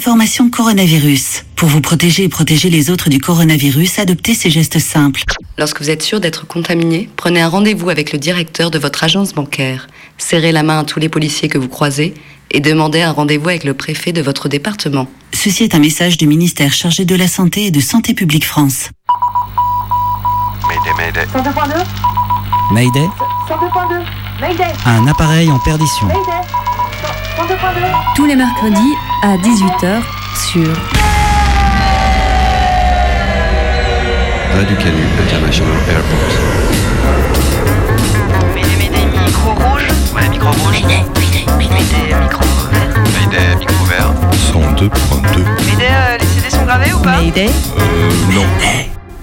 Information coronavirus. Pour vous protéger et protéger les autres du coronavirus, adoptez ces gestes simples. Lorsque vous êtes sûr d'être contaminé, prenez un rendez-vous avec le directeur de votre agence bancaire. Serrez la main à tous les policiers que vous croisez et demandez un rendez-vous avec le préfet de votre département. Ceci est un message du ministère chargé de la Santé et de Santé publique France. Mayday, Mayday. 102.2 Mayday 102.2 Mayday Un appareil en perdition. Mayday 102.2 Tous les mercredis à 18h sur Radio Canu International Airport. Mayday, Mayday, micro rouge. Ouais, micro rouge. Mayday, Mayday, Mayday, micro vert. Mayday, micro vert. 102.2. Mayday, euh, les CD sont gravés ou pas Mayday. Euh, non.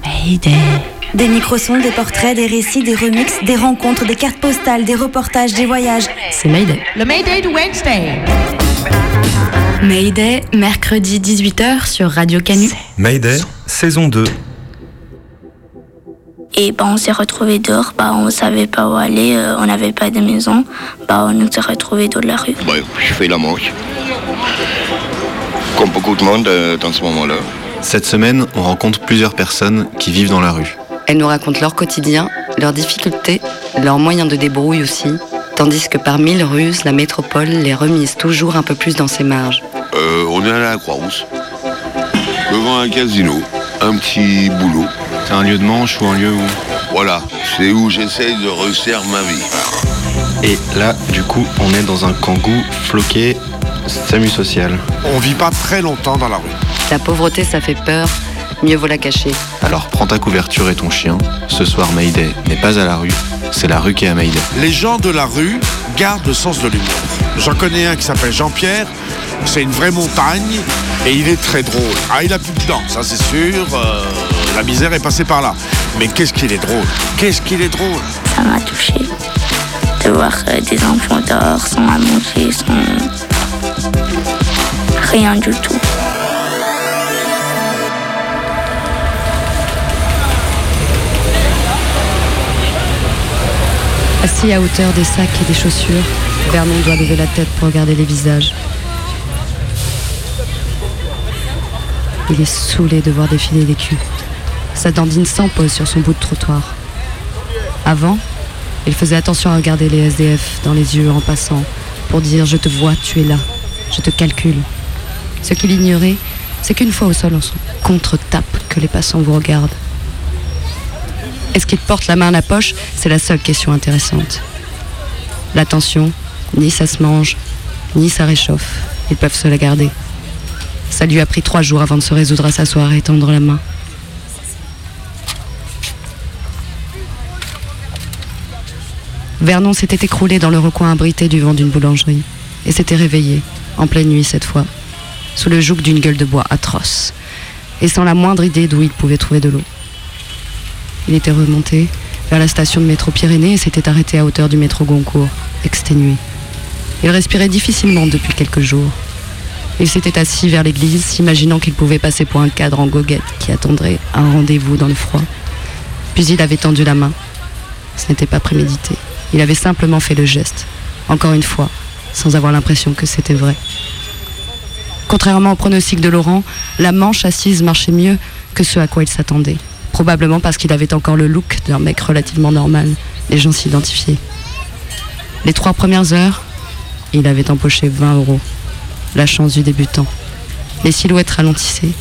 Mayday. Des microsons, des portraits, des récits, des remixes, des rencontres, des cartes postales, des reportages, des voyages. C'est Mayday. Le Mayday de Wednesday. Mayday, mercredi 18h sur Radio Canu. Mayday, saison 2. Et bah, on s'est retrouvés dehors, bah, on savait pas où aller, euh, on n'avait pas de maison, bah, on nous s'est retrouvés dans la rue. Ouais, je fais la manche. Comme beaucoup de monde euh, dans ce moment-là. Cette semaine, on rencontre plusieurs personnes qui vivent dans la rue. Elles nous racontent leur quotidien, leurs difficultés, leurs moyens de débrouille aussi, tandis que par mille ruses, la métropole les remise toujours un peu plus dans ses marges. Euh, on est allé à la Croix-Rousse. Devant un casino. Un petit boulot. C'est un lieu de manche ou un lieu où... Voilà, c'est où j'essaye de resserre ma vie. Et là, du coup, on est dans un kangou floqué SAMU social. On vit pas très longtemps dans la rue. La pauvreté, ça fait peur, mieux vaut la cacher. Alors prends ta couverture et ton chien. Ce soir, Mayday n'est pas à la rue, c'est la rue qui est à Mayday. Les gens de la rue gardent le sens de l'humour. J'en connais un qui s'appelle Jean-Pierre. C'est une vraie montagne et il est très drôle. Ah, il a plus de dents, ça c'est sûr. euh, la misère est passée par là. Mais qu'est-ce qu'il est drôle Qu'est-ce qu'il est drôle Ça m'a touché de voir euh, des enfants dehors sans à manger, sans rien du tout. Assis à hauteur des sacs et des chaussures, Vernon doit lever la tête pour regarder les visages. Il est saoulé de voir défiler les culs. Sa dandine s'empose sur son bout de trottoir. Avant, il faisait attention à regarder les SDF dans les yeux en passant pour dire Je te vois, tu es là, je te calcule. Ce qu'il ignorait, c'est qu'une fois au sol, on se contre-tape que les passants vous regardent. Est-ce qu'il porte la main à la poche? C'est la seule question intéressante. L'attention, ni ça se mange, ni ça réchauffe. Ils peuvent se la garder. Ça lui a pris trois jours avant de se résoudre à s'asseoir et tendre la main. Vernon s'était écroulé dans le recoin abrité du vent d'une boulangerie et s'était réveillé, en pleine nuit cette fois, sous le joug d'une gueule de bois atroce et sans la moindre idée d'où il pouvait trouver de l'eau. Il était remonté vers la station de métro Pyrénées et s'était arrêté à hauteur du métro Goncourt, exténué. Il respirait difficilement depuis quelques jours. Il s'était assis vers l'église, s'imaginant qu'il pouvait passer pour un cadre en goguette qui attendrait un rendez-vous dans le froid. Puis il avait tendu la main. Ce n'était pas prémédité. Il avait simplement fait le geste, encore une fois, sans avoir l'impression que c'était vrai. Contrairement au pronostic de Laurent, la manche assise marchait mieux que ce à quoi il s'attendait. Probablement parce qu'il avait encore le look d'un mec relativement normal. Les gens s'identifiaient. Les trois premières heures, il avait empoché 20 euros. La chance du débutant. Les silhouettes ralentissaient,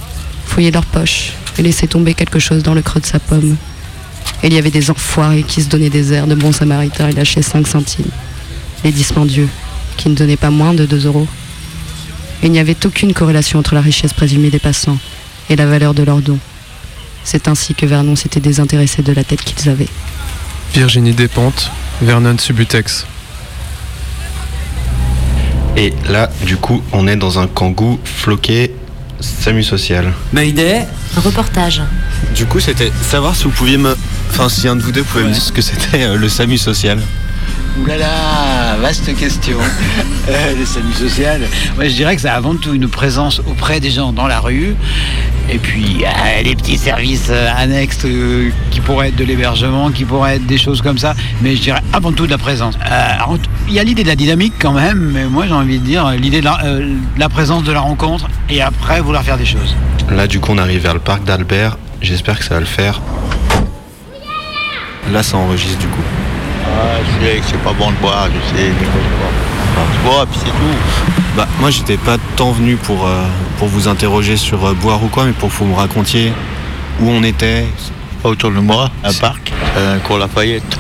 fouillaient leurs poches et laissaient tomber quelque chose dans le creux de sa pomme. Il y avait des enfoirés qui se donnaient des airs de bons samaritains et lâchaient 5 centimes. Les dispendieux, qui ne donnaient pas moins de 2 euros. Il n'y avait aucune corrélation entre la richesse présumée des passants et la valeur de leurs dons. C'est ainsi que Vernon s'était désintéressé de la tête qu'ils avaient. Virginie Despentes, Vernon Subutex. Et là, du coup, on est dans un kangou floqué SAMU social. Mayday Reportage. Du coup, c'était savoir si vous pouviez me... Enfin, si un de vous deux pouvait me dire ce que c'était euh, le SAMU social. Ouh là là, vaste question. Euh, le SAMU social. Ouais, je dirais que c'est avant tout une présence auprès des gens dans la rue Et puis euh, les petits services euh, annexes euh, qui pourraient être de l'hébergement, qui pourraient être des choses comme ça. Mais je dirais avant tout de la présence. Euh, Il y a l'idée de la dynamique quand même, mais moi j'ai envie de dire l'idée de, la- euh, de la présence de la rencontre et après vouloir faire des choses. Là, du coup, on arrive vers le parc d'Albert. J'espère que ça va le faire. Là, ça enregistre du coup. Ah, je sais que c'est pas bon de boire, je sais, mais bois. Puis c'est tout. Bah, moi, j'étais pas tant venu pour, euh, pour vous interroger sur euh, boire ou quoi, mais pour que vous me racontiez où on était. Pas autour de moi, un parc, un cours Lafayette.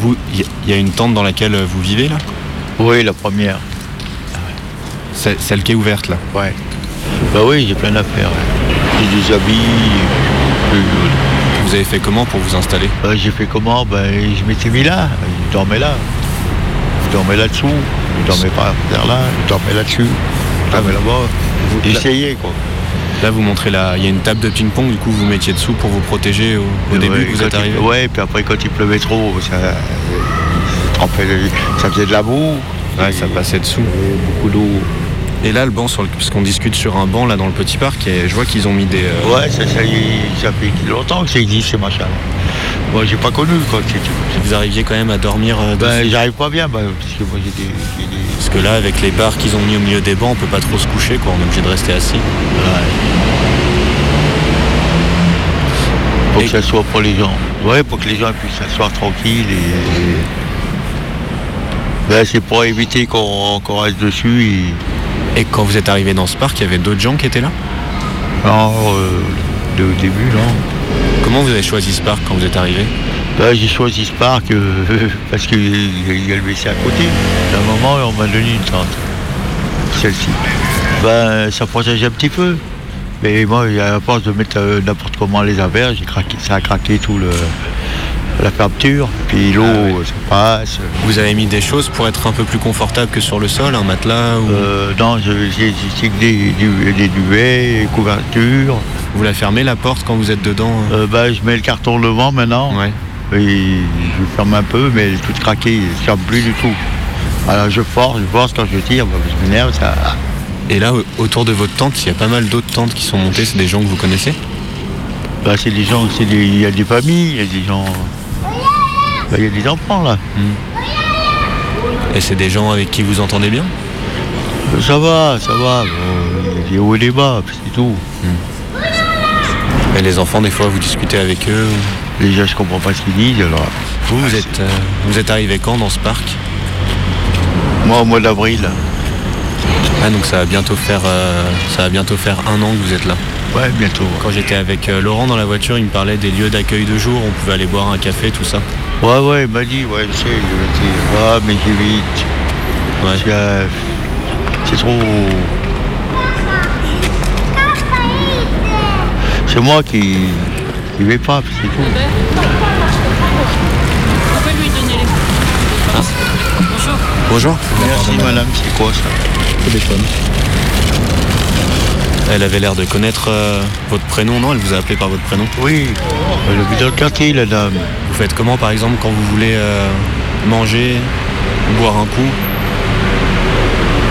Vous, il y, y a une tente dans laquelle euh, vous vivez là? Oui, la première. C'est celle qui est ouverte là Ouais. Bah oui, j'ai plein d'affaires. J'ai des habits. euh, Vous avez fait comment pour vous installer? Euh, j'ai fait comment? Ben, je m'étais mis là. Je dormais là. Je dormais là-dessous. Je dormais pas vers là. Je dormais là-dessus. Je dormais là-bas. J'essayais, quoi. Là, vous montrez là, il y a une table de ping-pong, du coup, vous mettiez dessous pour vous protéger au, au Ouais, début que vous êtes il- arrivé Ouais, puis après, quand il pleuvait trop, ça, euh, ça faisait de la boue. Ouais, ça passait dessous. Beaucoup d'eau. Et là, le banc, sur le... parce qu'on discute sur un banc là dans le petit parc, et je vois qu'ils ont mis des. euh, Ouais, ça, ça, y est, ça fait longtemps que ça existe, ces machins. Moi, j'ai pas connu quand c'était. Vous arriviez quand même à dormir euh, Ben, j'arrive pas bien, ben, parce que moi, j'ai des. Parce que là, avec les barres qu'ils ont mis au milieu des bancs, on peut pas trop se coucher, quoi. On est obligé de rester assis. Pour que ça soit pour les gens. Ouais, pour que les gens puissent s'asseoir tranquilles et. Ben, c'est pour éviter qu'on qu'on reste dessus Et quand vous êtes arrivé dans ce parc, il y avait d'autres gens qui étaient là? Non, euh, au début, non. Comment vous avez choisi ce parc quand vous êtes arrivé? Ben, j'ai choisi ce parc euh, parce qu'il y a le WC à côté. À un moment, on m'a donné une tente. Celle-ci. Ben, ça protège un petit peu. Mais moi, à force de mettre euh, n'importe comment les craqué, ça a craqué tout le la fermeture. Puis l'eau, ça passe. Vous avez mis des choses pour être un peu plus confortable que sur le sol, un matelas ou... Euh, non, je- j'ai des, des duvets, des couvertures. Vous la fermez la porte quand vous êtes dedans hein Euh, ben, je mets le carton devant maintenant. Ouais. Et je ferme un peu, mais craquée, elle ne ferme plus du tout. Alors je force, je force quand je tire, ben, je m'énerve, ça. Et là, au- autour de votre tente, il y a pas mal d'autres tentes qui sont montées. C'est des gens que vous connaissez? Ben, c'est des gens, c'est des- il y a des familles, il y a des gens. Ben, il y a des enfants là. Et c'est des gens avec qui vous entendez bien Ça va, ça va. il y a des hauts et des bas, c'est tout. Et les enfants, des fois, vous discutez avec eux Déjà, je comprends pas ce qu'ils disent. Alors. Vous, vous êtes, euh, vous êtes arrivé quand dans ce parc Moi, au mois d'avril. Ah, donc ça va bientôt faire, euh, ça va bientôt faire un an que vous êtes là. Ouais, bientôt. Quand j'étais avec euh, Laurent dans la voiture, il me parlait des lieux d'accueil de jour. On pouvait aller boire un café, tout ça. Ouais, ouais, il m'a dit, ouais, je sais, je vais dire, ouais, mais j'évite. Parce que, euh, c'est trop. C'est moi qui qui vais pas, puis c'est tout. Bonjour. Merci madame, c'est quoi ça? Téléphone. Elle avait l'air de connaître euh, votre prénom, non? Elle vous a appelé par votre prénom? Oui, elle habite dans le quartier, la dame. Vous faites comment, par exemple, quand vous voulez euh, manger, boire un coup?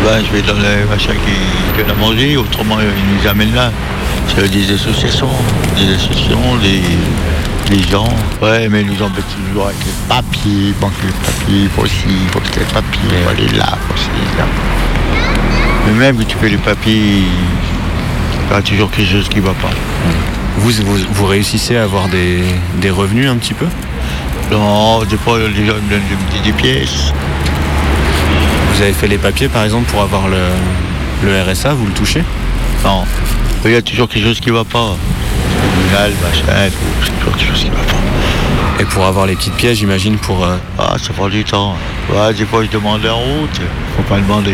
Ben, je vais dans les machins qui donnent à manger, autrement ils nous amènent là. C'est des associations, des associations, des, gens. Ouais, mais ils nous embêtent toujours avec les papiers, il manque les papiers, faut aussi, il faut que papiers, faut aller là, faut aussi là. Mais même que tu fais les papiers, il y a toujours quelque chose qui ne va pas. vous, vous, vous réussissez à avoir des, des revenus un petit peu? Non, des fois les gens me donnent des, pièces. Vous avez fait les papiers, par exemple, pour avoir le, le RSA, vous le touchez? Non. Il y a toujours quelque chose qui ne va pas. Tribunal, machin, toujours quelque chose qui ne va pas. Et pour avoir les petites pièces, j'imagine, pour... euh, Ah, ça prend du temps. Ouais, des fois je demande en route, faut pas demander.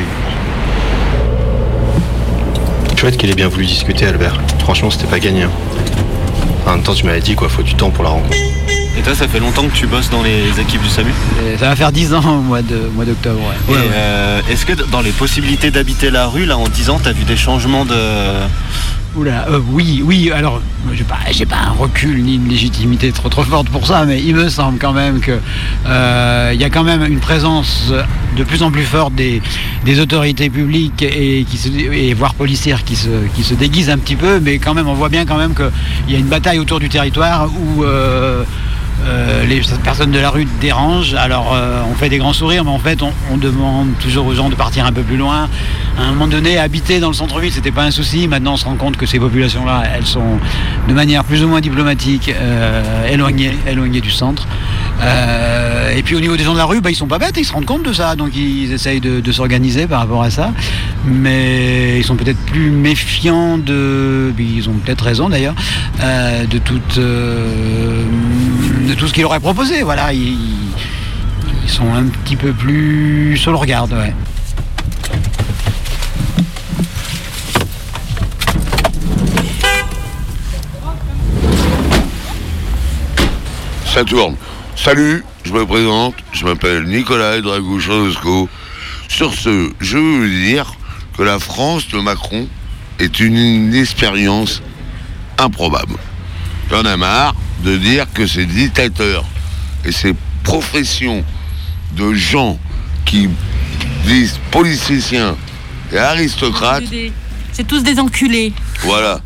Chouette qu'il ait bien voulu discuter, Albert. Franchement, c'était pas gagné. hein. En même temps, tu m'avais dit, quoi, faut du temps pour la rencontre. Et toi, ça fait longtemps que tu bosses dans les équipes du SAMU? Et ça va faire 10 ans au mois de- au mois d'octobre. Ouais. Euh, Est-ce que dans les possibilités d'habiter la rue, là, en 10 ans, t'as vu des changements de, Oula, euh, oui, oui, alors, moi, j'ai pas, pas un recul ni une légitimité trop trop forte pour ça, mais il me semble quand même que euh, il y a quand même une présence de plus en plus forte des, autorités publiques et, qui et voire policières qui se, qui se déguisent un petit peu, mais quand même on voit bien quand même qu'il y a une bataille autour du territoire où euh, euh, les personnes de la rue dérangent. Alors euh, on fait des grands sourires, mais en fait on, demande toujours aux gens de partir un peu plus loin. À un moment donné, habiter dans le centre-ville, c'était pas un souci. Maintenant, on se rend compte que ces populations-là, elles sont de manière plus ou moins diplomatique euh, éloignées du centre. Euh, et puis au niveau des gens de la rue, bah, ils sont pas bêtes, ils se rendent compte de ça, donc ils essayent de, s'organiser par rapport à ça. Mais ils sont peut-être plus méfiants de, ils ont peut-être raison d'ailleurs, euh, de euh, de tout ce qu'il est proposé. Voilà, ils, ils sont un petit peu plus sur le regard. Ouais. Ça tourne. Salut, je me présente, je m'appelle Nicolas Dragou Chodosco. Sur ce, je veux vous dire que la France de Macron est une expérience improbable. J'en ai marre de dire que ces dictateurs et ces professions de gens qui disent politiciens et aristocrates, C'est tous des enculés. voilà.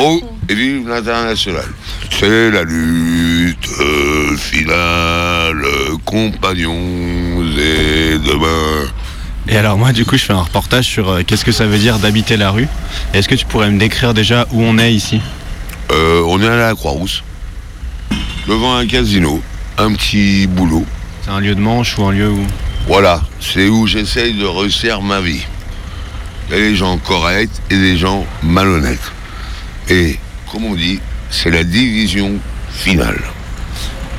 Oh, et vive l'international. C'est la lutte euh, finale, compagnons et demain. Et alors moi du coup je fais un reportage sur euh, qu'est-ce que ça veut dire d'habiter la rue. Est-ce que tu pourrais me décrire déjà où on est ici? Euh, on est à la Croix-Rousse, devant un casino, un petit boulot. C'est un lieu de manche ou un lieu où? Voilà, c'est où j'essaye de réussir ma vie. Il y a des gens corrects et des gens malhonnêtes. Et, comme on dit, c'est la division finale.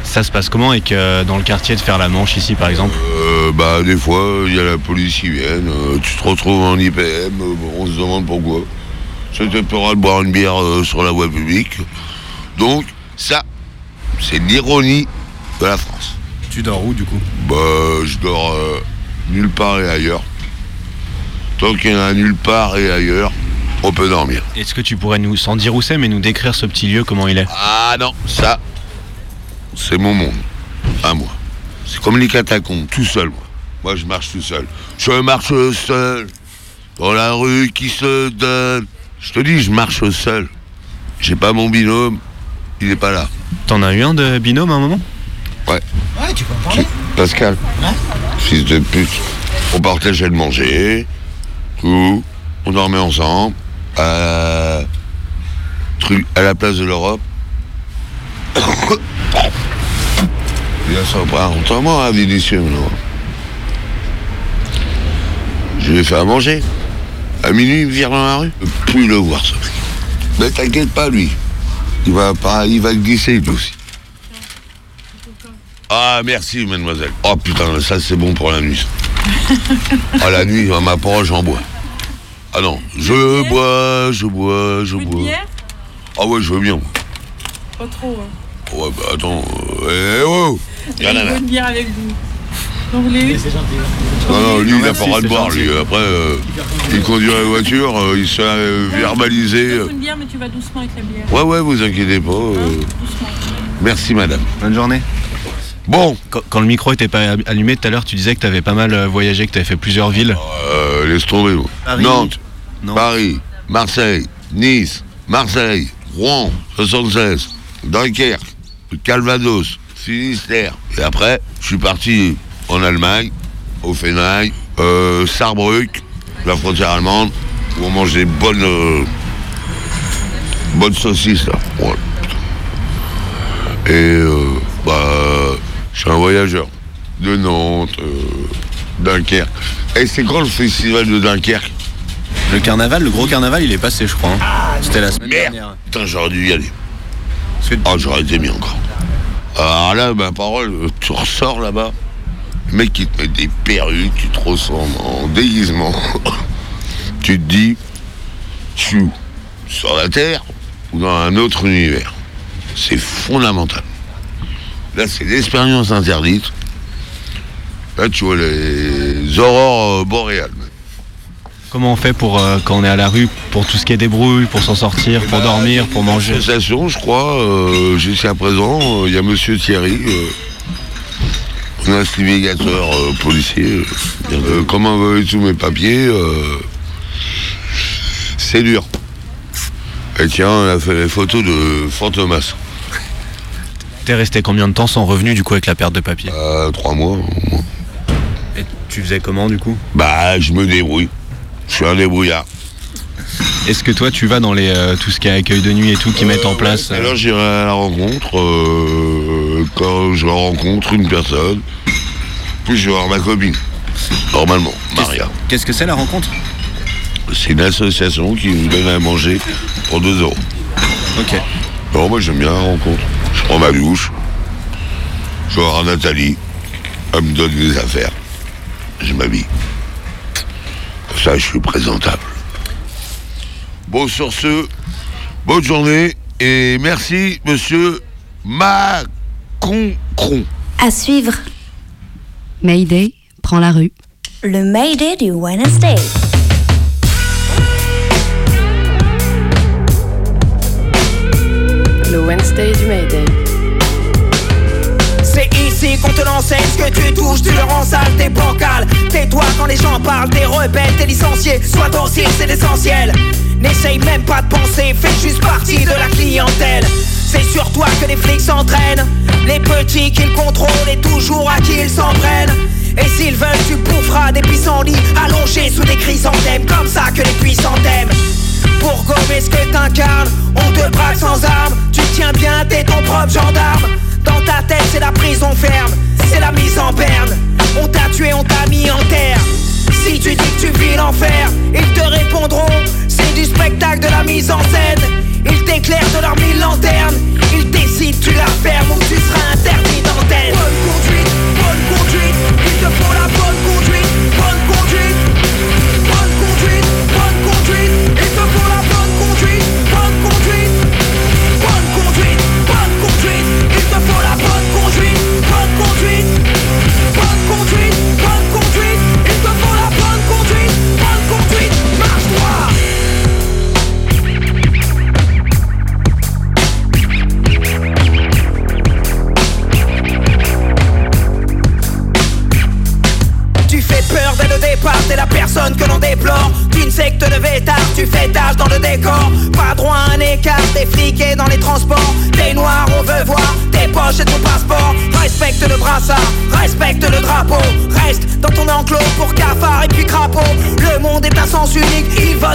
Ça se passe comment avec euh, dans le quartier de faire la manche ici par exemple? Euh, bah, des fois, il y a la police qui vient, euh, tu te retrouves en IPM, euh, on se demande pourquoi. C'était peur de boire une bière euh, sur la voie publique. Donc, ça, c'est l'ironie de la France. Tu dors où du coup? Bah, je dors euh, nulle part et ailleurs. Tant qu'il y en a nulle part et ailleurs, on peut dormir. Est-ce que tu pourrais nous, sans dire où c'est, mais nous décrire ce petit lieu, comment il est Ah non, ça, c'est mon monde, à moi. C'est comme les catacombes, tout seul, moi. Moi, je marche tout seul. Je marche seul, dans la rue qui se donne. Je te dis, je marche seul. J'ai pas mon binôme, il est pas là. T'en as eu un de binôme à un moment Ouais, Ouais, tu peux en parler. Pascal, fils de pute. On partageait le manger, tout. On dormait ensemble, à, à la place de l'Europe. Pas longtemps, moi, à Vénitieux, non. Je lui ai fait à manger. À minuit, il me vire dans la rue. Je peux plus le voir, ce mec. Mais t'inquiète pas, lui. Il va, pas, il va glisser, lui aussi. Ah, merci, mademoiselle. Oh putain, ça c'est bon pour la nuit. Ah, la nuit, à ma parole, j'en bois. Ah non, je bois, je bois, je bois. Ah ouais, je veux bien. Pas trop. Hein. Ouais, bah attends. euh, eh, oh une bière avec vous. Donc les. Non, non, lui, il n'a pas le droit de boire, lui. Après, euh, il conduit la voiture, euh, il s'est verbalisé. euh. une bière, mais tu vas doucement avec la bière. Ouais, ouais, vous inquiétez pas. euh. Merci, madame. Bonne journée. Bon. Quand, quand le micro était pas allumé tout à l'heure, tu disais que tu avais pas mal euh, voyagé, que tu avais fait plusieurs villes. Euh, laisse tomber, moi. Paris. Nantes, Paris, Marseille, Nice, Marseille, Rouen, 76, Dunkerque, Calvados, Finistère. Et après, je suis parti en Allemagne, au Fenaille, euh, Saarbrück, la frontière allemande, où on mange des bonnes, euh, saucisses, là. Et, euh, bah, je suis un voyageur. De Nantes, euh, Dunkerque. Et c'est quand le festival de Dunkerque Le carnaval, le gros carnaval, il est passé, je crois. hein. C'était la semaine Merde dernière. Putain, j'aurais dû y aller. Oh, j'aurais été mis encore. Alors là, ma parole, tu ressors là-bas, le mec qui te met des perruques, tu te ressembles en déguisement. tu te dis, je suis où Sur la Terre ou dans un autre univers C'est fondamental. Là, c'est l'expérience interdite. Là, tu vois les aurores boréales. Comment on fait pour euh, quand on est à la rue, pour tout ce qui est débrouille, pour s'en sortir, pour dormir, pour manger? Association, je crois, euh, jusqu'à présent, euh, il y a Monsieur Thierry, un investigateur policier. Euh, comme on veut tous mes papiers, c'est dur. Et tiens, on a fait les photos de Fantomas. T'es resté combien de temps sans revenu du coup avec la perte de papier? Euh, trois mois au moins. Et tu faisais comment du coup? Bah, je me débrouille. Je suis un débrouillard. Est-ce que toi tu vas dans les euh, tout ce qui est accueil de nuit et tout qui mettent en place euh, Alors j'irai à la rencontre euh, quand je rencontre une personne. Puis je vais voir ma copine. Normalement, Maria. Qu'est-ce que c'est la rencontre? C'est une association qui nous donne à manger pour 2 euros. Ok. Non, moi j'aime bien la rencontre. Je prends ma douche. Je vais voir Nathalie. Elle me donne des affaires. Je m'habille. Ça, je suis présentable. Bon, sur ce, bonne journée et merci, monsieur Maconcron. À suivre, Mayday prend la rue. le Mayday du Wednesday. Le Wednesday du Mayday. Ici qu'on te l'enseigne, ce que tu touches, tu le rends sale, t'es bancal. Tais-toi quand les gens parlent, t'es rebelle, t'es licencié. Sois docile, c'est l'essentiel. N'essaye même pas de penser, fais juste partie de la clientèle. C'est sur toi que les flics s'entraînent. Les petits qu'ils contrôlent et toujours à qui ils s'en prennent. Et s'ils veulent, tu boufferas des pissenlits allongés sous des chrysanthèmes. Comme ça que les puissants t'aiment. Pour gommer ce que t'incarnes, on te braque sans armes. Tu tiens bien, t'es ton propre gendarme. Dans ta tête, c'est la prison ferme, c'est la mise en berne. On t'a tué, on t'a mis en terre. Si tu dis que tu vis l'enfer, ils te répondront c'est du spectacle de la mise en scène. Ils t'éclairent de leurs mille lanternes. Ils décident, tu la fermes ou tu seras interdit d'antenne. Bonne conduite, bonne conduite, te la bonne conduite,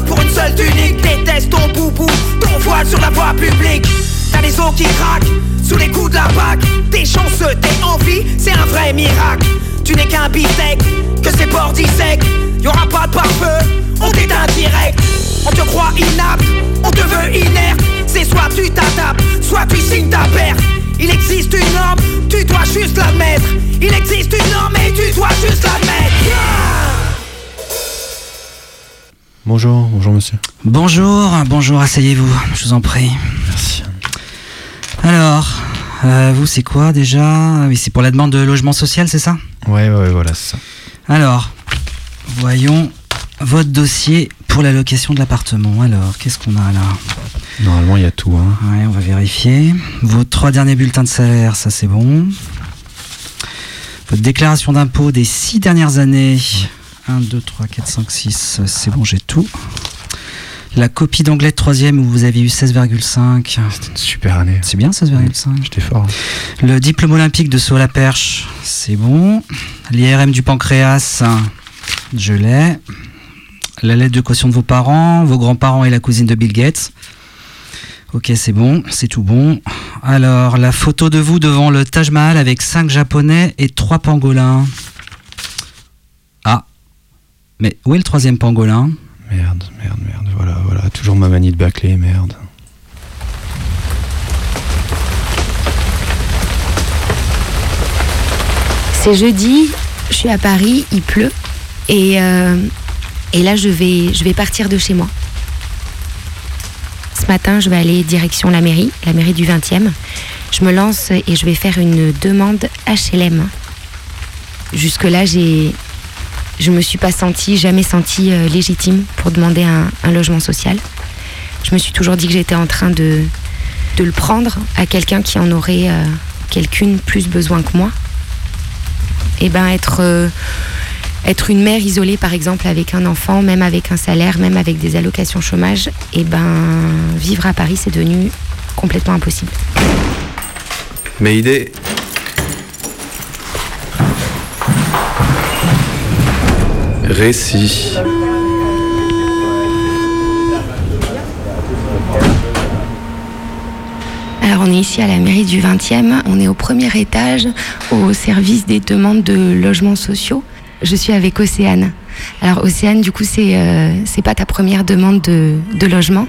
pour une seule tunique. Déteste ton poupou, ton voile sur la voie publique. T'as les os qui craquent sous les coups de la PAC. T'es chanceux, t'es en vie, c'est un vrai miracle. Tu n'es qu'un bistec, que c'est bordi sec. Y'aura pas de pare-feu, on t'éteint direct. On te croit inapte, on te veut inerte. C'est soit tu t'adaptes, soit tu signes ta perte. Il existe une norme, tu dois juste l'admettre. Il existe une norme et tu dois juste l'admettre. Bonjour, bonjour monsieur. Bonjour, bonjour, asseyez-vous, je vous en prie. Merci. Alors, euh, vous, c'est quoi déjà? Ah Oui, c'est pour la demande de logement social, c'est ça? Ouais, ouais, voilà, c'est ça. Alors, voyons votre dossier pour la location de l'appartement. Alors, qu'est-ce qu'on a là? Normalement, il y a tout. Hein. Ouais, on va vérifier. Vos trois derniers bulletins de salaire, ça c'est bon. Votre déclaration d'impôt des six dernières années. 1, 2, 3, 4, 5, 6, c'est bon, j'ai tout. La copie d'anglais de troisième où vous avez eu 16,5. C'était une super année. C'est bien 16,5. J'étais fort. Le diplôme olympique de saut à la perche, c'est bon. L'IRM du pancréas, je l'ai. La lettre de caution de vos parents, vos grands-parents et la cousine de Bill Gates. Ok, c'est bon, c'est tout bon. Alors, la photo de vous devant le Taj Mahal avec 5 japonais et 3 pangolins. Mais où est le troisième pangolin? Merde, merde, merde. Voilà, voilà. Toujours ma manie de bâcler, merde. C'est jeudi, je suis à Paris, il pleut. Et, euh, et là, je vais, je vais partir de chez moi. Ce matin, je vais aller direction la mairie, la mairie du 20e. Je me lance et je vais faire une demande HLM. Jusque-là, j'ai, je me suis pas sentie, jamais sentie euh, légitime pour demander un, logement social. Je me suis toujours dit que j'étais en train de, le prendre à quelqu'un qui en aurait euh, quelqu'une plus besoin que moi. Et ben être, euh, être une mère isolée par exemple avec un enfant, même avec un salaire, même avec des allocations chômage, et ben vivre à Paris c'est devenu complètement impossible. Mais idée. Récit. Alors on est ici à la mairie du 20e, on est au premier étage au service des demandes de logements sociaux. Je suis avec Océane. Alors Océane, du coup c'est euh, c'est pas ta première demande de, de logement?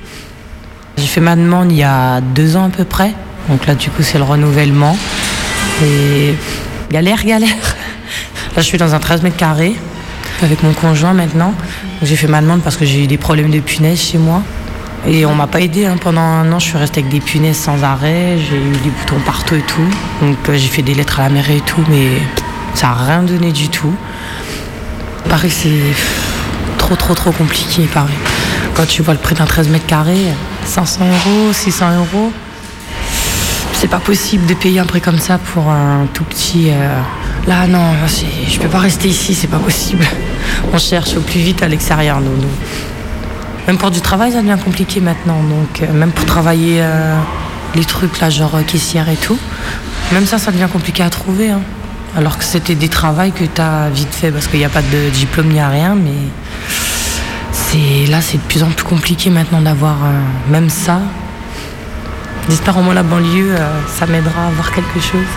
J'ai fait ma demande il y a deux ans à peu près. Donc là, du coup, c'est le renouvellement. Et galère, galère. Là, je suis dans un 13 mètres carrés avec mon conjoint maintenant. J'ai fait ma demande parce que j'ai eu des problèmes de punaises chez moi. Et on m'a pas aidé. hein. Pendant un an, je suis restée avec des punaises sans arrêt. J'ai eu des boutons partout et tout. Donc euh, j'ai fait des lettres à la mairie et tout, mais ça a rien donné du tout. Paris, c'est trop, trop, trop compliqué, Paris. Quand tu vois le prix d'un 13 mètres carrés, 500 euros, 600 euros, c'est pas possible de payer un prix comme ça pour un tout petit. euh, Là, non, je peux pas rester ici, c'est pas possible. On cherche au plus vite à l'extérieur, nous. Même pour du travail, ça devient compliqué maintenant. Donc, euh, même pour travailler euh, les trucs là, genre euh, caissière et tout, même ça, ça devient compliqué à trouver. hein. Alors que c'était des travails que tu as vite fait parce qu'il n'y a pas de diplôme ni à rien, mais là, c'est de plus en plus compliqué maintenant d'avoir même ça. J'espère au moins la banlieue, ça m'aidera à avoir quelque chose.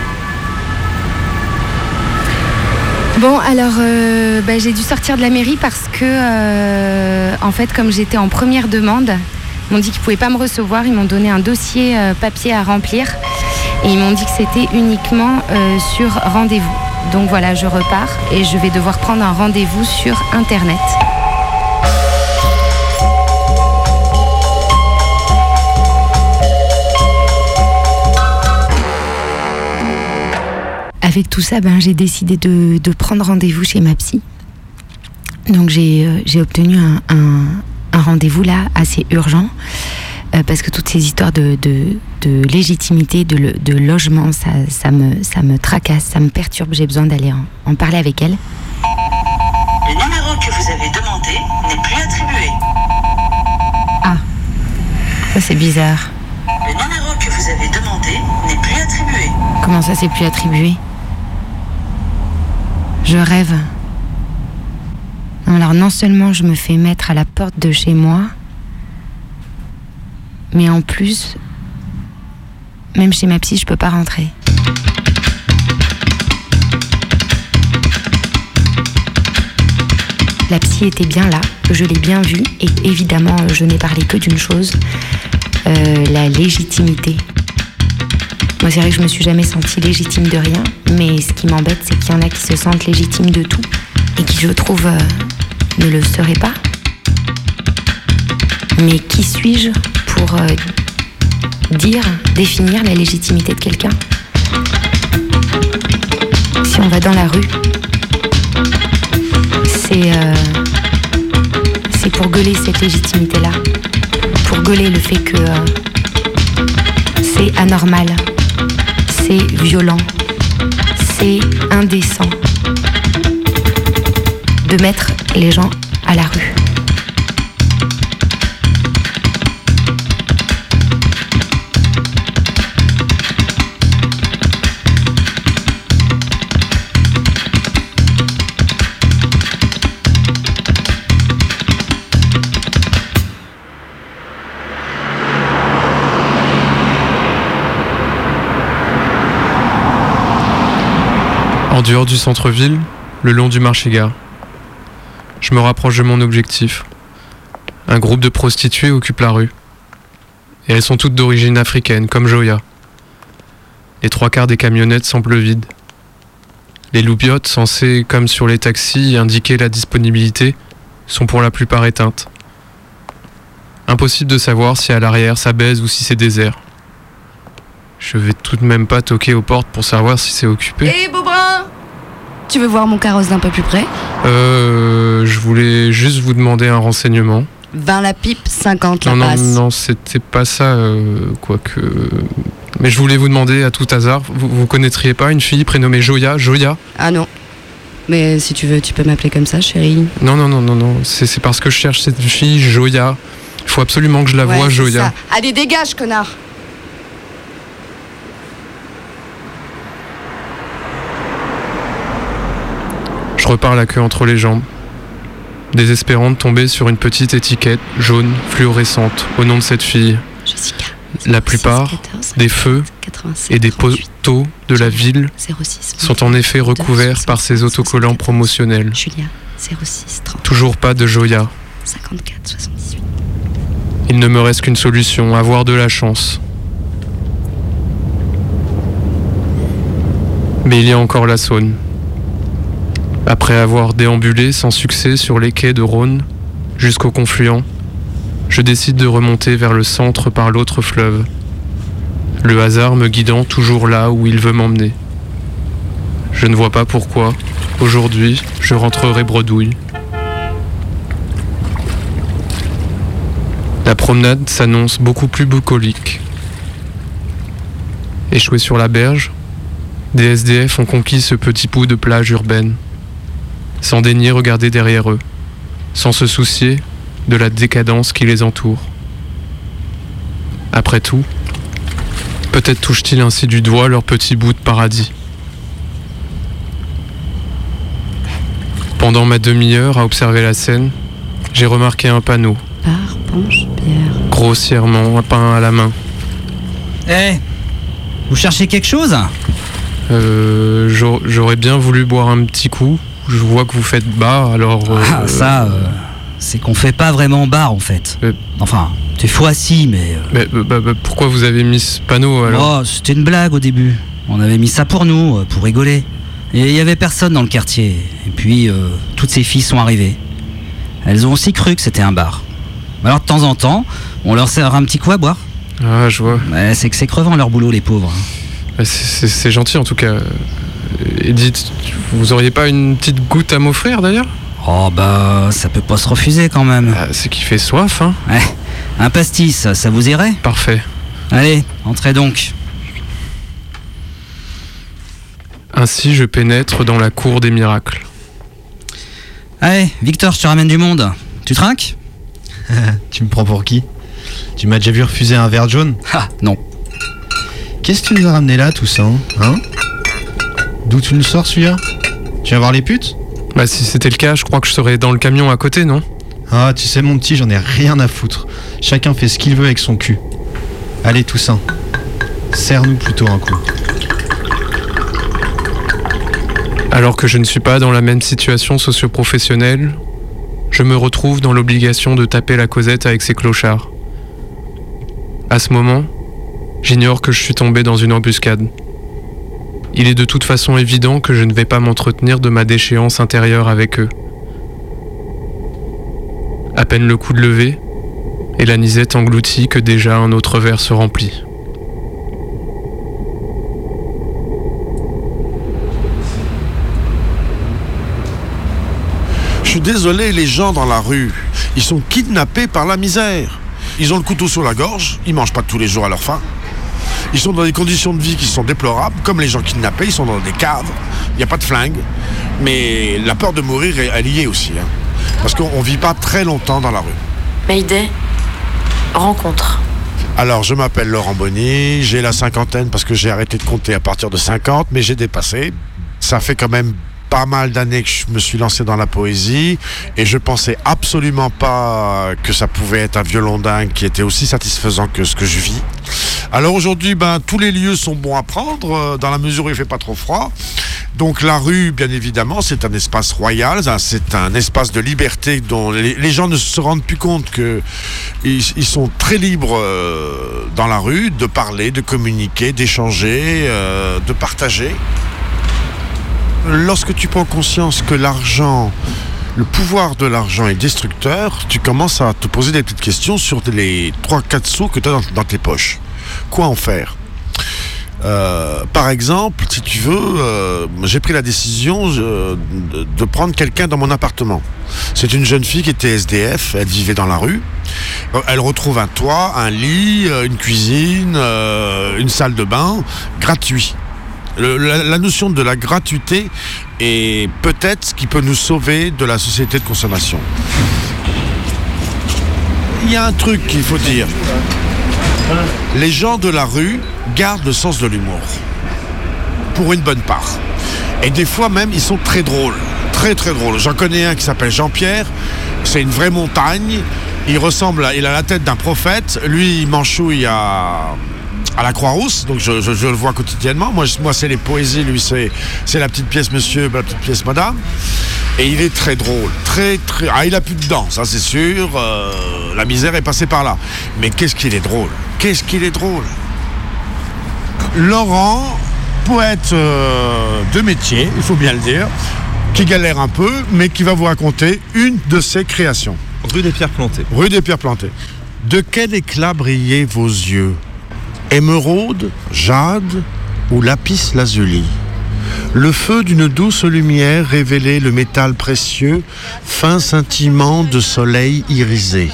Bon, alors euh, bah, j'ai dû sortir de la mairie parce que, euh, en fait, comme j'étais en première demande, ils m'ont dit qu'ils ne pouvaient pas me recevoir. Ils m'ont donné un dossier euh, papier à remplir et ils m'ont dit que c'était uniquement sur rendez-vous. Donc voilà, je repars et je vais devoir prendre un rendez-vous sur Internet. Avec tout ça, ben, j'ai décidé de, de prendre rendez-vous chez ma psy. Donc j'ai euh, obtenu un, un- un rendez-vous là assez urgent euh, parce que toutes ces histoires de, de, de légitimité, de, le- de logement, ça, ça, me, ça me tracasse, ça me perturbe. J'ai besoin d'aller en, en parler avec elle. Le numéro que vous avez demandé n'est plus attribué. Ça c'est bizarre. Le numéro que vous avez demandé n'est plus attribué. Comment ça s'est plus attribué? Je rêve. Alors non seulement je me fais mettre à la porte de chez moi, mais en plus, même chez ma psy, je peux pas rentrer. La psy était bien là, je l'ai bien vue, et évidemment, je n'ai parlé que d'une chose, euh, la légitimité. Moi, c'est vrai que je me suis jamais sentie légitime de rien, mais ce qui m'embête, c'est qu'il y en a qui se sentent légitimes de tout, et qui, je trouve, euh, ne le seraient pas. Mais qui suis-je pour euh, dire, définir la légitimité de quelqu'un? Si on va dans la rue, c'est euh, c'est pour gueuler cette légitimité-là, pour gueuler le fait que c'est anormal, c'est violent, c'est indécent de mettre les gens à la rue. En dehors du centre-ville, le long du marché-gare. Je me rapproche de mon objectif. Un groupe de prostituées occupe la rue. Et elles sont toutes d'origine africaine, comme Joya. Les trois quarts des camionnettes semblent vides. Les loupiottes, censées, comme sur les taxis, indiquer la disponibilité, sont pour la plupart éteintes. Impossible de savoir si à l'arrière ça baise ou si c'est désert. Je vais tout de même pas toquer aux portes pour savoir si c'est occupé. Hé, Beaubrun Tu veux voir mon carrosse d'un peu plus près? Euh, je voulais juste vous demander un renseignement. 20 la pipe, 50 la non, non, passe. non, c'était pas ça, euh, quoique. Mais je voulais vous demander à tout hasard, vous, vous connaîtriez pas une fille prénommée Joya Joya? Ah non. Mais si tu veux, tu peux m'appeler comme ça, chérie. Non, non, non, non, non, c'est parce que je cherche cette fille Joya. Il faut absolument que je la Ouais, voie, Joya. ça. Allez, dégage, connard Je repars la queue entre les jambes, désespérant de tomber sur une petite étiquette jaune fluorescente au nom de cette fille. La plupart des feux et des poteaux de la ville 06 sont en effet recouverts par ces autocollants promotionnels. Julia, 06 30 Toujours pas de Joya. 54 78. Il ne me reste qu'une solution, avoir de la chance. Mais il y a encore la Saône. Après avoir déambulé sans succès sur les quais de Rhône jusqu'au confluent, je décide de remonter vers le centre par l'autre fleuve, le hasard me guidant toujours là où il veut m'emmener. Je ne vois pas pourquoi, aujourd'hui, je rentrerai bredouille. La promenade s'annonce beaucoup plus bucolique. Échoués sur la berge, des SDF ont conquis ce petit bout de plage urbaine, sans daigner regarder derrière eux, sans se soucier de la décadence qui les entoure. Après tout, peut-être touchent-ils ainsi du doigt leur petit bout de paradis. Pendant ma demi-heure à observer la scène, j'ai remarqué un panneau, grossièrement peint à la main. Eh Vous cherchez quelque chose? Euh, j'au- J'aurais bien voulu boire un petit coup. Je vois que vous faites bas, alors. euh, Ah, ça, euh, c'est qu'on fait pas vraiment bar en fait. Enfin, des fois si, mais. euh, Mais bah, bah, pourquoi vous avez mis ce panneau alors? Oh, c'était une blague au début. On avait mis ça pour nous, euh, pour rigoler. Et il y avait personne dans le quartier. Et puis, euh, toutes ces filles sont arrivées. Elles ont aussi cru que c'était un bar. Alors de temps en temps, on leur sert un petit coup à boire. Ah, je vois. C'est que c'est crevant leur boulot, les pauvres. C'est- C'est c'est gentil en tout cas. Euh, Edith, vous auriez pas une petite goutte à m'offrir d'ailleurs? Oh bah, ça peut pas se refuser quand même. c'est qui fait soif, hein Ouais. Un pastis, ça vous irait? Parfait. Allez, entrez donc. Ainsi, je pénètre dans la cour des miracles. Allez, Victor, je te ramène du monde. Tu trinques? Tu me prends pour qui? Tu m'as déjà vu refuser un verre jaune? Ah, non. Qu'est-ce que tu nous as ramené là, tout ça Hein? D'où tu nous sors celui-là Tu viens voir les putes Bah, si c'était le cas, je crois que je serais dans le camion à côté, non? Ah, tu sais, mon petit, j'en ai rien à foutre. Chacun fait ce qu'il veut avec son cul. Allez, Toussaint, serre-nous plutôt un coup. Alors que je ne suis pas dans la même situation socio-professionnelle, je me retrouve dans l'obligation de taper la causette avec ces clochards. À ce moment, j'ignore que je suis tombé dans une embuscade. Il est de toute façon évident que je ne vais pas m'entretenir de ma déchéance intérieure avec eux. À peine le coup de lever, et la nisette engloutit que déjà un autre verre se remplit. Je suis désolé, les gens dans la rue, ils sont kidnappés par la misère. Ils ont le couteau sur la gorge, ils mangent pas tous les jours à leur faim. Ils sont dans des conditions de vie qui sont déplorables, comme les gens kidnappés, ils sont dans des caves, il n'y a pas de flingue. Mais la peur de mourir est est liée aussi. hein. Parce qu'on ne vit pas très longtemps dans la rue. Mayday, rencontre. Alors, je m'appelle Laurent Bonny, j'ai la cinquantaine parce que j'ai arrêté de compter à partir de 50, mais j'ai dépassé. Ça fait quand même pas mal d'années que je me suis lancé dans la poésie et je pensais absolument pas que ça pouvait être un violon dingue qui était aussi satisfaisant que ce que je vis. Alors aujourd'hui, ben, tous les lieux sont bons à prendre euh, dans la mesure où il fait pas trop froid. Donc la rue, bien évidemment, c'est un espace royal, ça, c'est un espace de liberté dont les, gens ne se rendent plus compte que ils, ils sont très libres euh, dans la rue de parler, de communiquer, d'échanger, euh, de partager. Lorsque tu prends conscience que l'argent, le pouvoir de l'argent est destructeur, tu commences à te poser des petites questions sur les 3-4 sous que tu as dans tes poches. Quoi en faire Euh, par exemple, si tu veux, euh, j'ai pris la décision de, prendre quelqu'un dans mon appartement. C'est une jeune fille qui était SDF, elle vivait dans la rue. Euh, Elle retrouve un toit, un lit, une cuisine, une salle de bain, gratuit. La notion de la gratuité est peut-être ce qui peut nous sauver de la société de consommation. Il y a un truc qu'il faut dire. Les gens de la rue gardent le sens de l'humour. Pour une bonne part. Et des fois même, ils sont très drôles. Très très drôles. J'en connais un qui s'appelle Jean-Pierre. C'est une vraie montagne. Il ressemble, il a la tête d'un prophète. Lui, il m'enchouille à, à la Croix-Rousse. Donc je, je- je le vois quotidiennement. Moi, moi c'est les poésies. Lui, c'est c'est la petite pièce monsieur, la petite pièce madame. Et il est très drôle, très très. Ah, il a plus de dents, ça c'est sûr. euh, la misère est passée par là. Mais qu'est-ce qu'il est drôle Qu'est-ce qu'il est drôle Laurent, poète euh, de métier, il faut bien le dire, qui galère un peu, mais qui va vous raconter une de ses créations. Rue des Pierres Plantées. Rue des Pierres Plantées. De quel éclat brillaient vos yeux? Émeraude, jade ou lapis lazuli Le feu d'une douce lumière révélait le métal précieux, fin scintillement de soleil irisé.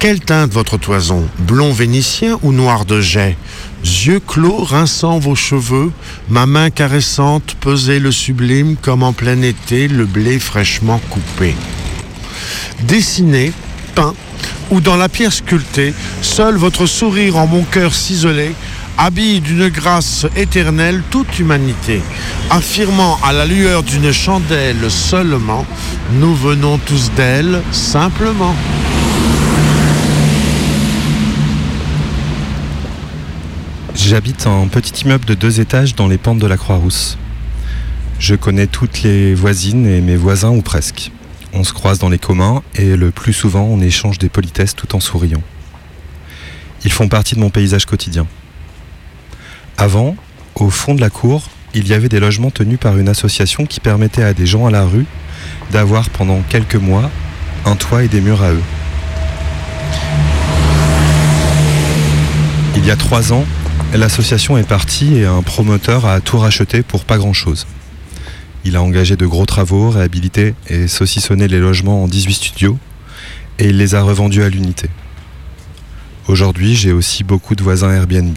Quelle teinte votre toison? Blond vénitien ou noir de jet? Yeux clos rinçant vos cheveux, ma main caressante pesait le sublime comme en plein été le blé fraîchement coupé. Dessiné, peint ou dans la pierre sculptée, seul votre sourire en mon cœur ciselé habille d'une grâce éternelle toute humanité, affirmant à la lueur d'une chandelle seulement, nous venons tous d'elle simplement. J'habite un petit immeuble de deux étages dans les pentes de la Croix-Rousse. Je connais toutes les voisines et mes voisins ou presque. On se croise dans les communs et le plus souvent on échange des politesses tout en souriant. Ils font partie de mon paysage quotidien. Avant, au fond de la cour, il y avait des logements tenus par une association qui permettait à des gens à la rue d'avoir pendant quelques mois un toit et des murs à eux. Il y a trois ans, l'association est partie et un promoteur a tout racheté pour pas grand-chose. Il a engagé de gros travaux, réhabilité et saucissonné les logements en 18 studios et il les a revendus à l'unité. Aujourd'hui, j'ai aussi beaucoup de voisins Airbnb.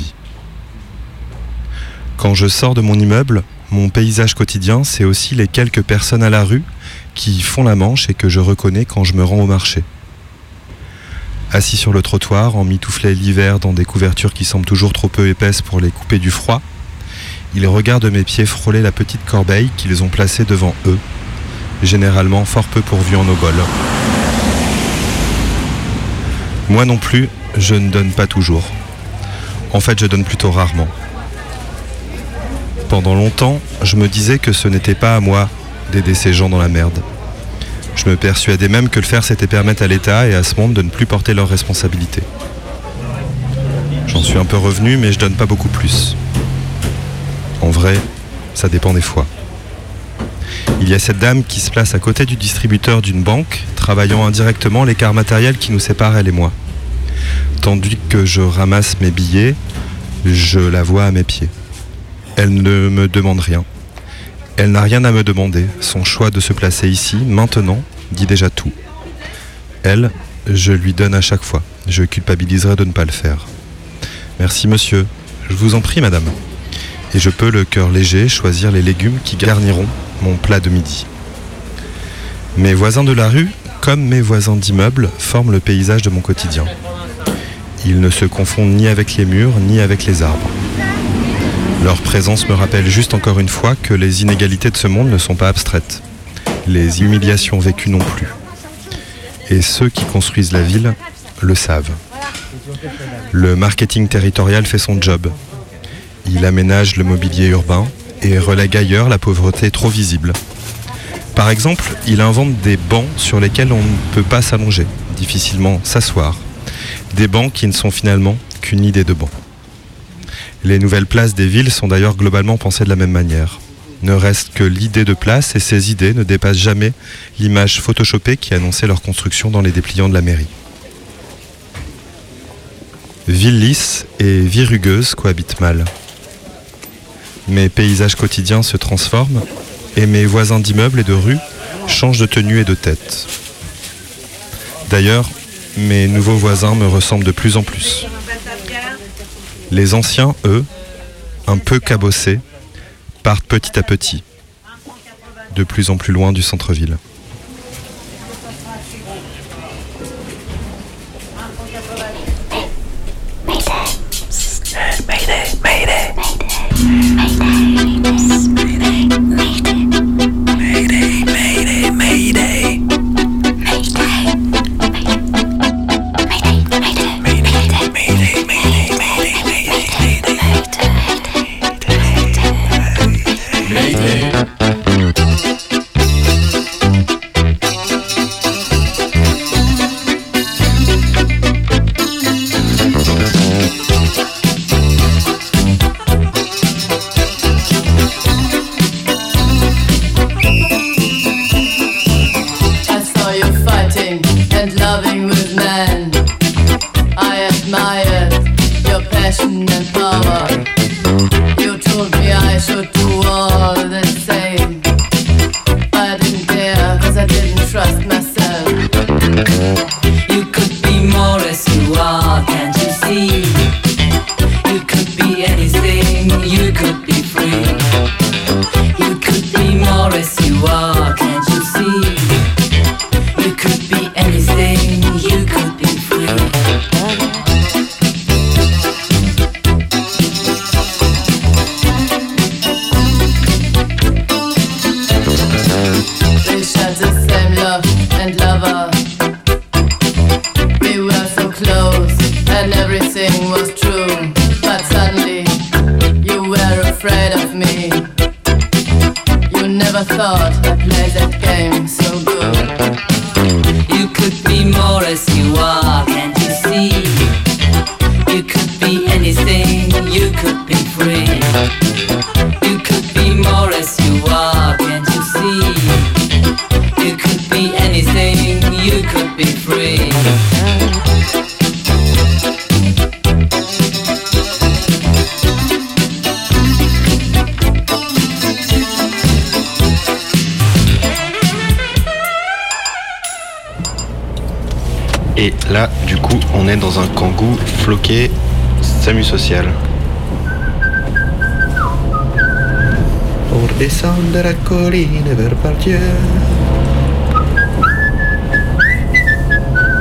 Quand je sors de mon immeuble, mon paysage quotidien, c'est aussi les quelques personnes à la rue qui font la manche et que je reconnais quand je me rends au marché. Assis sur le trottoir, en mitouflet l'hiver dans des couvertures qui semblent toujours trop peu épaisses pour les couper du froid, ils regardent mes pieds frôler la petite corbeille qu'ils ont placée devant eux, généralement fort peu pourvus en obol. Moi non plus, je ne donne pas toujours. En fait, je donne plutôt rarement. Pendant longtemps, je me disais que ce n'était pas à moi d'aider ces gens dans la merde. Je me persuadais même que le faire, c'était permettre à l'État et à ce monde de ne plus porter leurs responsabilités. J'en suis un peu revenu, mais je donne pas beaucoup plus. En vrai, ça dépend des fois. Il y a cette dame qui se place à côté du distributeur d'une banque, travaillant indirectement l'écart matériel qui nous sépare, elle et moi. Tandis que je ramasse mes billets, je la vois à mes pieds. Elle ne me demande rien. Elle n'a rien à me demander. Son choix de se placer ici, maintenant, dit déjà tout. Elle, je lui donne à chaque fois. Je culpabiliserai de ne pas le faire. Merci monsieur. Je vous en prie madame. Et je peux, le cœur léger, choisir les légumes qui garniront mon plat de midi. Mes voisins de la rue, comme mes voisins d'immeuble, forment le paysage de mon quotidien. Ils ne se confondent ni avec les murs, ni avec les arbres. Leur présence me rappelle juste encore une fois que les inégalités de ce monde ne sont pas abstraites. Les humiliations vécues non plus. Et ceux qui construisent la ville le savent. Le marketing territorial fait son job. Il aménage le mobilier urbain et relègue ailleurs la pauvreté trop visible. Par exemple, il invente des bancs sur lesquels on ne peut pas s'allonger, difficilement s'asseoir. Des bancs qui ne sont finalement qu'une idée de banc. Les nouvelles places des villes sont d'ailleurs globalement pensées de la même manière. Ne reste que l'idée de place et ces idées ne dépassent jamais l'image photoshopée qui annonçait leur construction dans les dépliants de la mairie. Ville lisse et vie rugueuse cohabitent mal. Mes paysages quotidiens se transforment et mes voisins d'immeubles et de rues changent de tenue et de tête. D'ailleurs, mes nouveaux voisins me ressemblent de plus en plus. Les anciens, eux, un peu cabossés, partent petit à petit, de plus en plus loin du centre-ville. The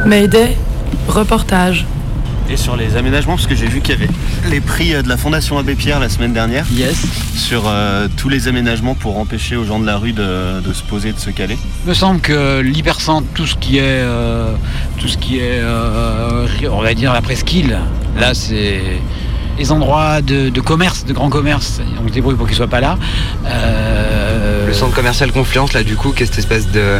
Mayday, reportage. Et sur les aménagements, parce que j'ai vu qu'il y avait les prix euh, de la Fondation Abbé Pierre la semaine dernière. Yes. Sur euh, tous les aménagements pour empêcher aux gens de la rue de, de se poser, de se caler. Il me semble que l'hypercentre, tout ce qui est, euh, tout ce qui est, euh, on va dire la presqu'île, là c'est les endroits de, commerce, de grand commerce. On se débrouille pour qu'ils soient pas là. Euh, Le centre commercial Confluence, là, du coup, qui est cette espèce de.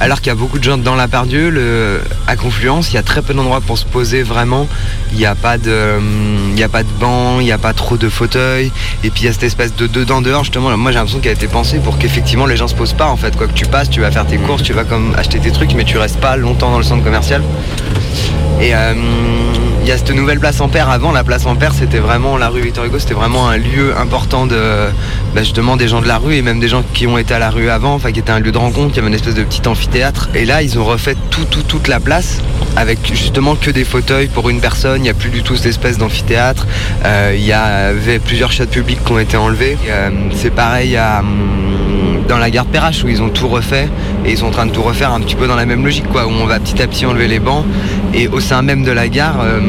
Alors qu'il y a beaucoup de gens dans la Pardieu, le... à Confluence, il y a très peu d'endroits pour se poser vraiment. Il n'y a pas de. hum, Il a pas de banc, il n'y a pas trop de fauteuils. Et puis il y a cette espèce de dedans-dehors, justement. Moi, j'ai l'impression qu'elle a été pensée pour qu'effectivement les gens se posent pas, en fait. Quoi que tu passes, tu vas faire tes courses, tu vas comme acheter tes trucs, mais tu restes pas longtemps dans le centre commercial. Et euh, il y a cette nouvelle place Ampère. Avant, la place Ampère, c'était vraiment la rue Victor Hugo, c'était vraiment un lieu important de bah, justement des gens de la rue et même des gens qui ont été à la rue avant, enfin qui était un lieu de rencontre. Il y avait une espèce de petit amphithéâtre. Et là, ils ont refait tout, tout, toute la place avec justement que des fauteuils pour une personne. Il n'y a plus du tout cette espèce d'amphithéâtre. Euh, il y avait plusieurs chats publics qui ont été enlevés. Euh, C'est pareil à, hum, dans la gare Perrache où ils ont tout refait et ils sont en train de tout refaire un petit peu dans la même logique quoi où on va petit à petit enlever les bancs et au sein même de la gare euh,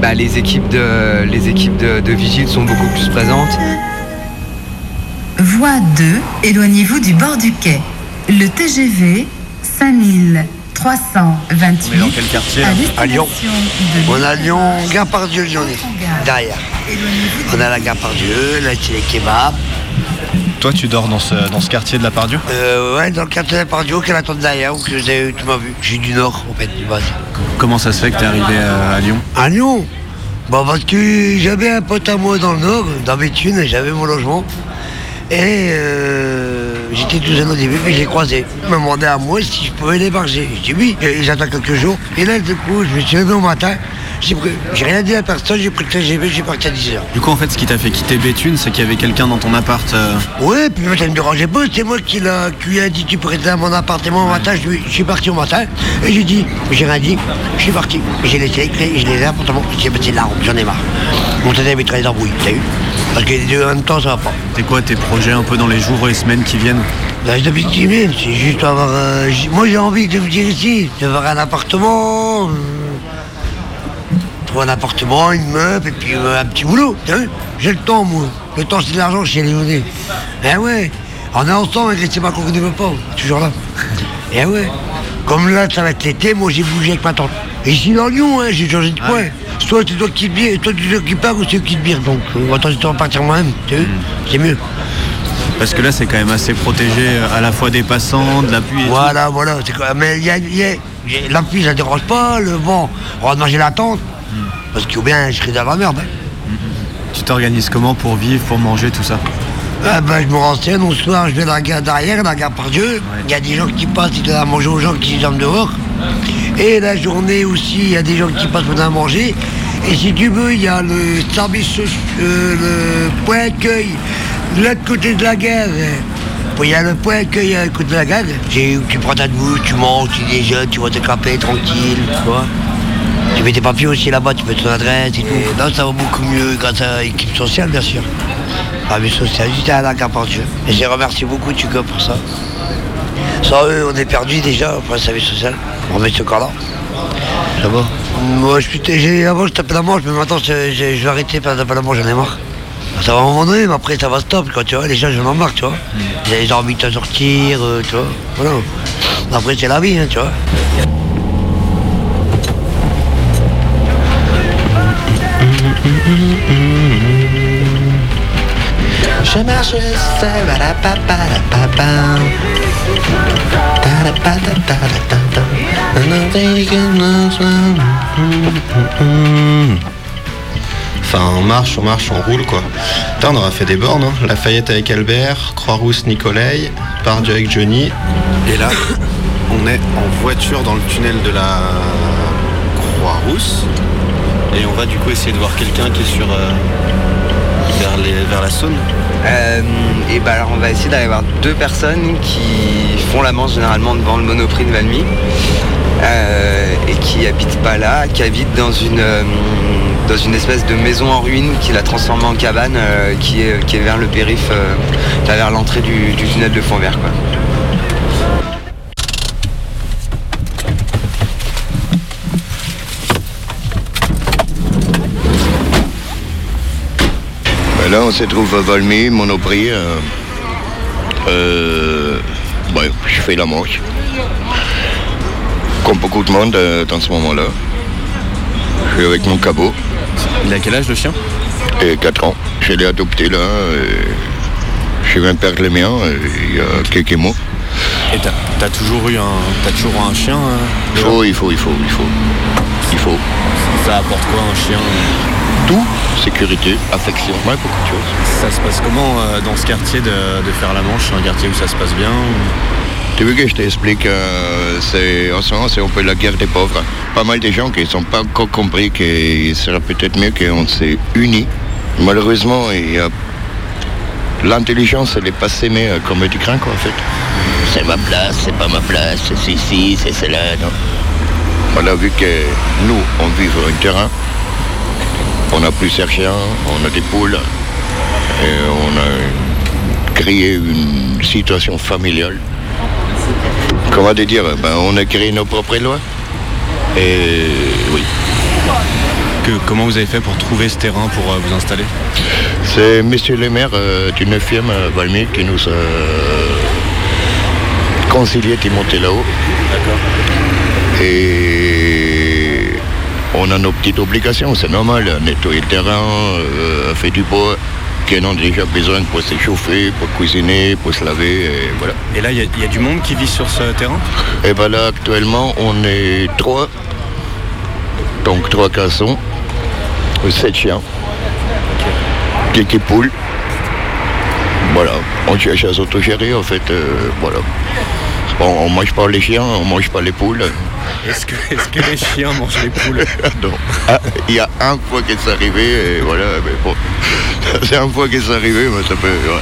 bah, les équipes de les équipes de, de vigiles sont beaucoup plus présentes Voie 2, éloignez-vous du bord du quai. Le TGV 5328. On est dans quel quartier, à À Lyon. On a Lyon, Gare Pardieu, Lyon, derrière. On a la Gare Pardieu, là c'est les kebabs. Toi, tu dors dans ce, dans ce quartier de la Pardieu? Euh, ouais, dans le quartier de la Pardieu, qui l'attend derrière, ou que j'ai- tu m'as vu. Je suis du Nord, en fait, du base. Comment ça se fait que t'es arrivé à, à Lyon? À Lyon? Bon, parce que j'avais un pote à moi dans le Nord, dans Béthune, j'avais mon logement. Et euh, j'étais tout seul au début, mais j'ai croisé. Il m'a demandé à moi si je pouvais l'héberger. J'ai dit oui, et j'attends quelques jours. Et là, du coup, je me suis levé au matin, J'ai j'ai rien dit à personne, j'ai pris le TGV, j'ai parti à 10h. Du coup, en fait, ce qui t'a fait quitter Béthune, c'est qu'il y avait quelqu'un dans ton appart. euh, Ouais, puis moi, ça me dérangeait pas, c'est moi qui, l'a- qui lui a dit tu rester à mon appartement au matin, je, suis parti au matin, et j'ai dit, j'ai rien dit, je suis parti. J'ai laissé écrit, je l'ai laissé l'appartement, j'ai passé de la j'en ai marre. Mon tata avait très d'embrouille, t'as vu Parce que les deux en même temps, ça va pas. C'est quoi tes projets un peu dans les jours et les semaines qui viennent? Bah, timide, c'est juste avoir. euh, moi j'ai envie de me dire ici, d'avoir un appartement. Trouver un appartement, une meuf et puis euh, un petit boulot, t'as vu J'ai le temps moi. Le temps c'est de l'argent chez Lyonnais. Eh ouais, on est ensemble avec les pas qu'on ne veut pas, toujours là. Eh ouais. Comme là ça va être l'été, moi j'ai bougé avec ma tante. Et ici dans Lyon, hein, j'ai changé de coin. Soit c'est toi qui te bire, toi tu qui pars ou c'est qui te bire. Donc euh, autant je partir moi-même, t'as vu C'est mieux. Parce que là, c'est quand même assez protégé euh, à la fois des passants, de la pluie et tout. Voilà, voilà, c'est quoi. Mais il y a, y a- y a- la pluie, ça dérange pas, le vent, on va manger la tente. Parce que bien, je serais dans la merde. hein. Tu t'organises comment pour vivre, pour manger, tout ça Ah ben, je me renseigne, au soir, je vais dans la gare derrière, la gare par Dieu. Il y a des gens qui passent, ils donnent à manger aux gens qui dorment dehors. Et la journée aussi, il y a des gens qui passent pour donner à manger. Et si tu veux, il y a le service, euh, le point accueil de l'autre côté de la gare. Il y a le point accueil à côté de la gare. Tu prends ta douche, tu manges, tu déjeunes, tu vas te caper tranquille, tu vois. Tu mets tes papiers aussi là-bas, tu mets ton adresse et tout. Là, ça va beaucoup mieux grâce à l'équipe sociale, bien sûr. Ah, mais sociale, j'étais à la Dieu. Et je les remercie beaucoup, tu pour ça. Sans eux, on est perdu déjà pour la service social. On remet ce corps-là. Ça va Moi, je suis, j'ai, avant, je tapais la manche, mais maintenant, je, je- je vais arrêter de taper la manche, j'en ai marre. Ça va à un moment donné, mais après, ça va stop, quand tu vois, les gens, j'en ai marre, tu vois. Ils ont envie de sortir, euh, tu vois. Voilà. Après, c'est la vie, hein, tu vois. Je marche seul. Enfin, on marche, on marche, on roule quoi. On aura fait des bornes, hein. Lafayette avec Albert, Croix-Rousse Nicolai, Pardieu avec Johnny. Et là, on est en voiture dans le tunnel de la Croix-Rousse. Et on va du coup essayer de voir quelqu'un qui est sur. euh, vers, la Saône. Euh, et bah alors on va essayer d'aller voir deux personnes qui font la manche généralement devant le Monoprix de Valmy euh, et qui habitent pas là, qui habitent dans une euh, dans une espèce de maison en ruine qu'il a transformée en cabane qui, est, qui vers le périph, vers l'entrée du, du tunnel de Fontvert quoi. Là, on se trouve à Valmy, Monoprix. Euh, euh, ouais, je fais la manche. Comme beaucoup de monde euh, dans ce moment-là. Je suis avec mon cabot. Il a quel âge le chien? Et 4 ans. Je l'ai adopté là. je viens de perdre le mien il y a quelques mois. Et t'as t'as toujours eu un. T'as toujours un chien euh, Il faut, il faut, il faut, il faut. Il faut. Ça apporte quoi un chien? Tout, sécurité, affection, ouais, beaucoup de choses. Ça se passe comment euh, dans ce quartier de, de faire la manche? Un quartier où ça se passe bien Tu veux que je t'explique, euh, c'est, en ce moment, c'est un peu la guerre des pauvres. Pas mal de gens qui ne sont pas encore compris qu'il serait peut-être mieux qu'on s'est unis. Malheureusement, il y a... l'intelligence, elle est pas s'aimer euh, comme du crin, quoi, en fait. C'est ma place, c'est pas ma place, c'est ici, c'est cela, non. On a vu que nous, on vit sur un terrain, on a plusieurs chiens, on a des poules, et on a créé une situation familiale. Comment te dire ben, On a créé nos propres lois. Et oui. Que, comment vous avez fait pour trouver ce terrain pour euh, vous installer? C'est monsieur le maire euh, du 9e euh, Valmy qui nous a concilié de monter là-haut. Et on a nos petites obligations, c'est normal, nettoyer le terrain, euh, faire du bois, qui en ont déjà besoin pour se chauffer, pour cuisiner, pour se laver, et voilà. Et là, il y, a- il y a du monde qui vit sur ce terrain? Et ben là, actuellement, on est trois. Donc trois cassons, sept chiens, quelques poules. Voilà, on cherche à s'autogérer en fait. euh, voilà. Bon, on mange pas les chiens, on mange pas les poules. Est-ce que, les chiens mangent les poules Non. Ah, Il y a un fois que c'est arrivé, et voilà, mais bon. C'est un fois que c'est arrivé, mais ça peut. voilà.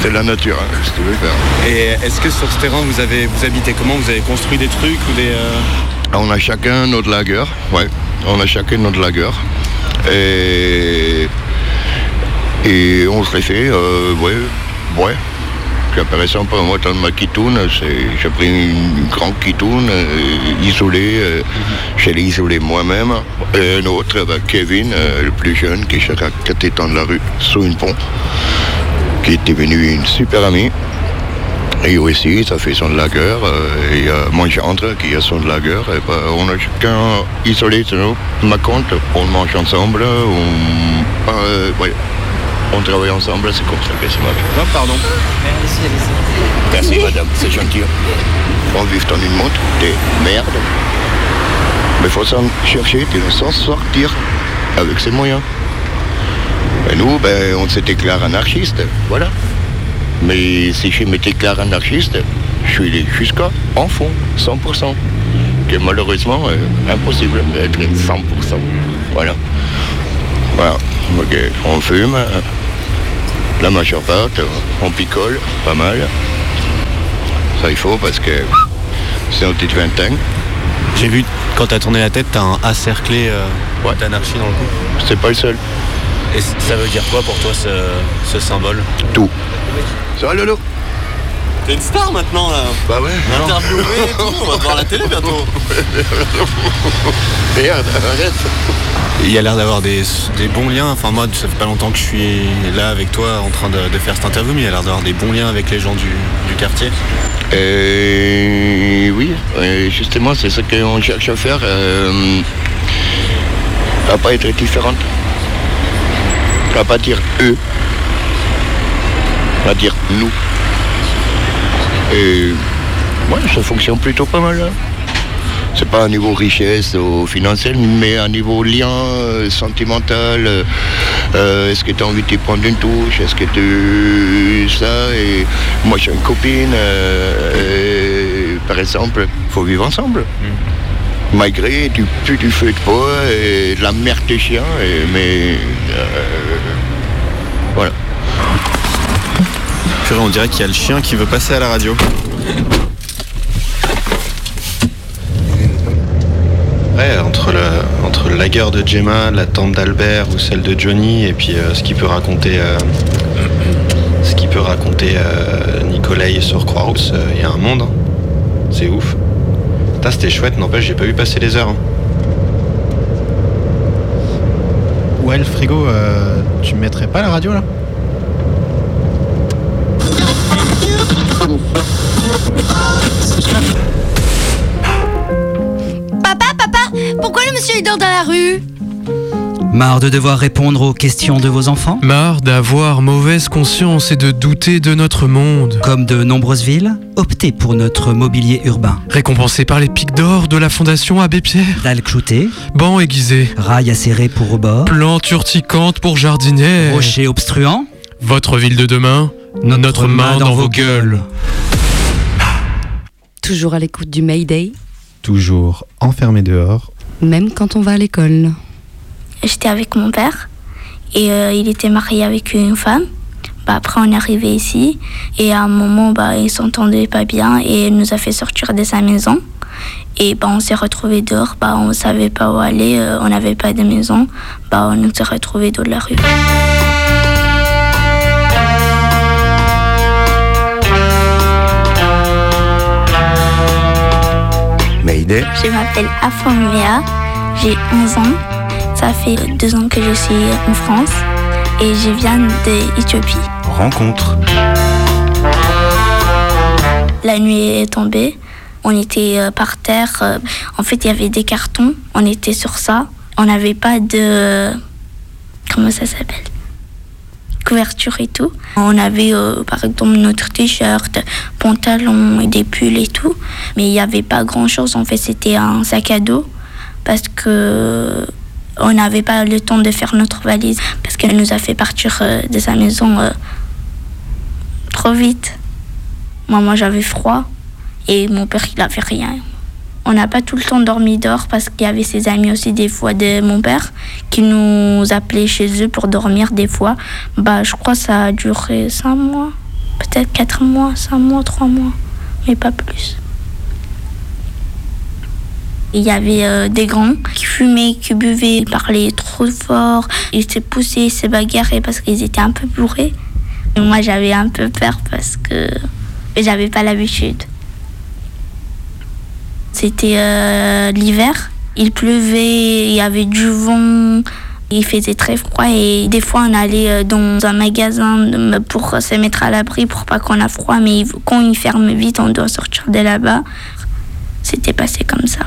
C'est la nature, hein, si tu veux faire. Et est-ce que sur ce terrain, vous, avez, vous habitez comment? Vous avez construit des trucs ou des... euh, On a chacun notre lagueur, ouais. On a chacun notre lagueur. Et, et on se les fait, euh, ouais, ouais. Par exemple, moi, dans ma quitoune, c'est- j'ai pris une grande quitoune euh, isolée, euh, je l'ai moi-même. Et un autre, bah, Kevin, euh, le plus jeune, qui côté dans la rue, sous une pont, qui est devenu une super amie. Et aussi, ça fait son lagueur. euh, et euh, mon gendre qui a son lagueur. Et ben, on a chacun isolé sur ma compte. On mange ensemble. On, on travaille ensemble. C'est comme ça que ça marche. Ah, pardon. Merci madame, c'est gentil. On vit dans une montre de merde. Mais il faut s'en chercher, de s'en sortir avec ses moyens. Et nous, ben, on s'est déclaré anarchiste, voilà. Mais si je me déclare anarchiste, je suis jusqu'à en fond, 100%. Que malheureusement, euh, impossible d'être 100%. Voilà. Voilà. Ok, On fume, la majeure part, euh, on picole, pas mal. Ça il faut parce que c'est un petit vingtaine. J'ai vu, quand t'as tourné la tête, t'as un A cerclé euh, d'anarchie dans le cou. C'est pas le seul. Et ça veut dire quoi pour toi ce, ce symbole? Tout. Ça va Lolo? T'es une star maintenant là Bah ouais. Interviewé et tout, on va te voir à la télé bientôt. Merde, arrête. Il y a l'air d'avoir des, des bons liens. Enfin, moi, ça fait pas longtemps que je suis là avec toi en train de, de faire cette interview, mais il y a l'air d'avoir des bons liens avec les gens du, du quartier. Et oui, justement, c'est ce qu'on cherche à faire. euh, à pas être différente. À pas dire eux. À dire nous. Et ouais, ça fonctionne plutôt pas mal. hein. C'est pas un niveau richesse ou financier, mais un niveau lien euh, sentimental. euh, euh, Est-ce que tu as envie de te prendre une touche Est-ce que tu. Ça, et moi j'ai une copine, et, par exemple, faut vivre ensemble. Malgré du du feu de poids et de la merde des chiens, et, mais. euh, voilà. Purée, on dirait qu'il y a le chien qui veut passer à la radio. Ouais, entre le, entre le lager de Gemma, la tente d'Albert ou celle de Johnny, et puis euh, ce qu'il peut raconter, euh, ce qu'il peut raconter euh, Nicolai sur Croix-Rousse, euh, il y a un monde. hein. C'est ouf. Putain, c'était chouette, n'empêche, j'ai pas vu passer les heures. hein. Ouais, le frigo, euh, tu me mettrais pas la radio là? Marre de devoir répondre aux questions de vos enfants Marre d'avoir mauvaise conscience et de douter de notre monde. Comme de nombreuses villes, optez pour notre mobilier urbain. Récompensé par les pics d'or de la Fondation Abbé Pierre. Dalles cloutées, Bancs aiguisés. rails acérés pour rebord, Plantes urticantes pour jardiniers. rochers obstruants, Votre ville de demain, notre, main dans, vos gueules. Toujours à l'écoute du Mayday, Toujours enfermé dehors. même quand on va à l'école. J'étais avec mon père et euh, il était marié avec une femme. Bah, après, on est arrivé ici et à un moment, bah, il s'entendait pas bien et il nous a fait sortir de sa maison. Et bah, on s'est retrouvés dehors, bah, on savait pas où aller, euh, on n'avait pas de maison. Bah, on s'est retrouvés de la rue. Mayday. Je m'appelle Afomea, j'ai 11 ans. Ça fait deux ans que je suis en France et je viens d'Éthiopie. Rencontre. La nuit est tombée, on était euh, par terre. euh, En fait, il y avait des cartons, on était sur ça. On n'avait pas de. Comment ça s'appelle? Couverture et tout. On avait euh, par exemple notre t-shirt, pantalon et des pulls et tout. Mais il n'y avait pas grand chose. En fait, c'était un sac à dos parce que on n'avait pas le temps de faire notre valise parce qu'elle nous a fait partir euh, de sa maison euh, trop vite. Moi, j'avais froid et mon père, il avait rien. On n'a pas tout le temps dormi dehors parce qu'il y avait ses amis aussi des fois de mon père qui nous appelaient chez eux pour dormir des fois. Bah, je crois que ça a duré cinq mois, peut-être quatre mois, cinq mois, trois mois, mais pas plus. Il y avait euh, des grands qui fumaient, qui buvaient, ils parlaient trop fort. Ils se poussaient, ils se bagarraient parce qu'ils étaient un peu bourrés. Moi, j'avais un peu peur parce que j'avais pas l'habitude. C'était euh, l'hiver. Il pleuvait, il y avait du vent, il faisait très froid et des fois on allait euh, dans un magasin pour se mettre à l'abri pour pas qu'on a froid, mais quand il ferme vite, on doit sortir de là-bas. C'était passé comme ça.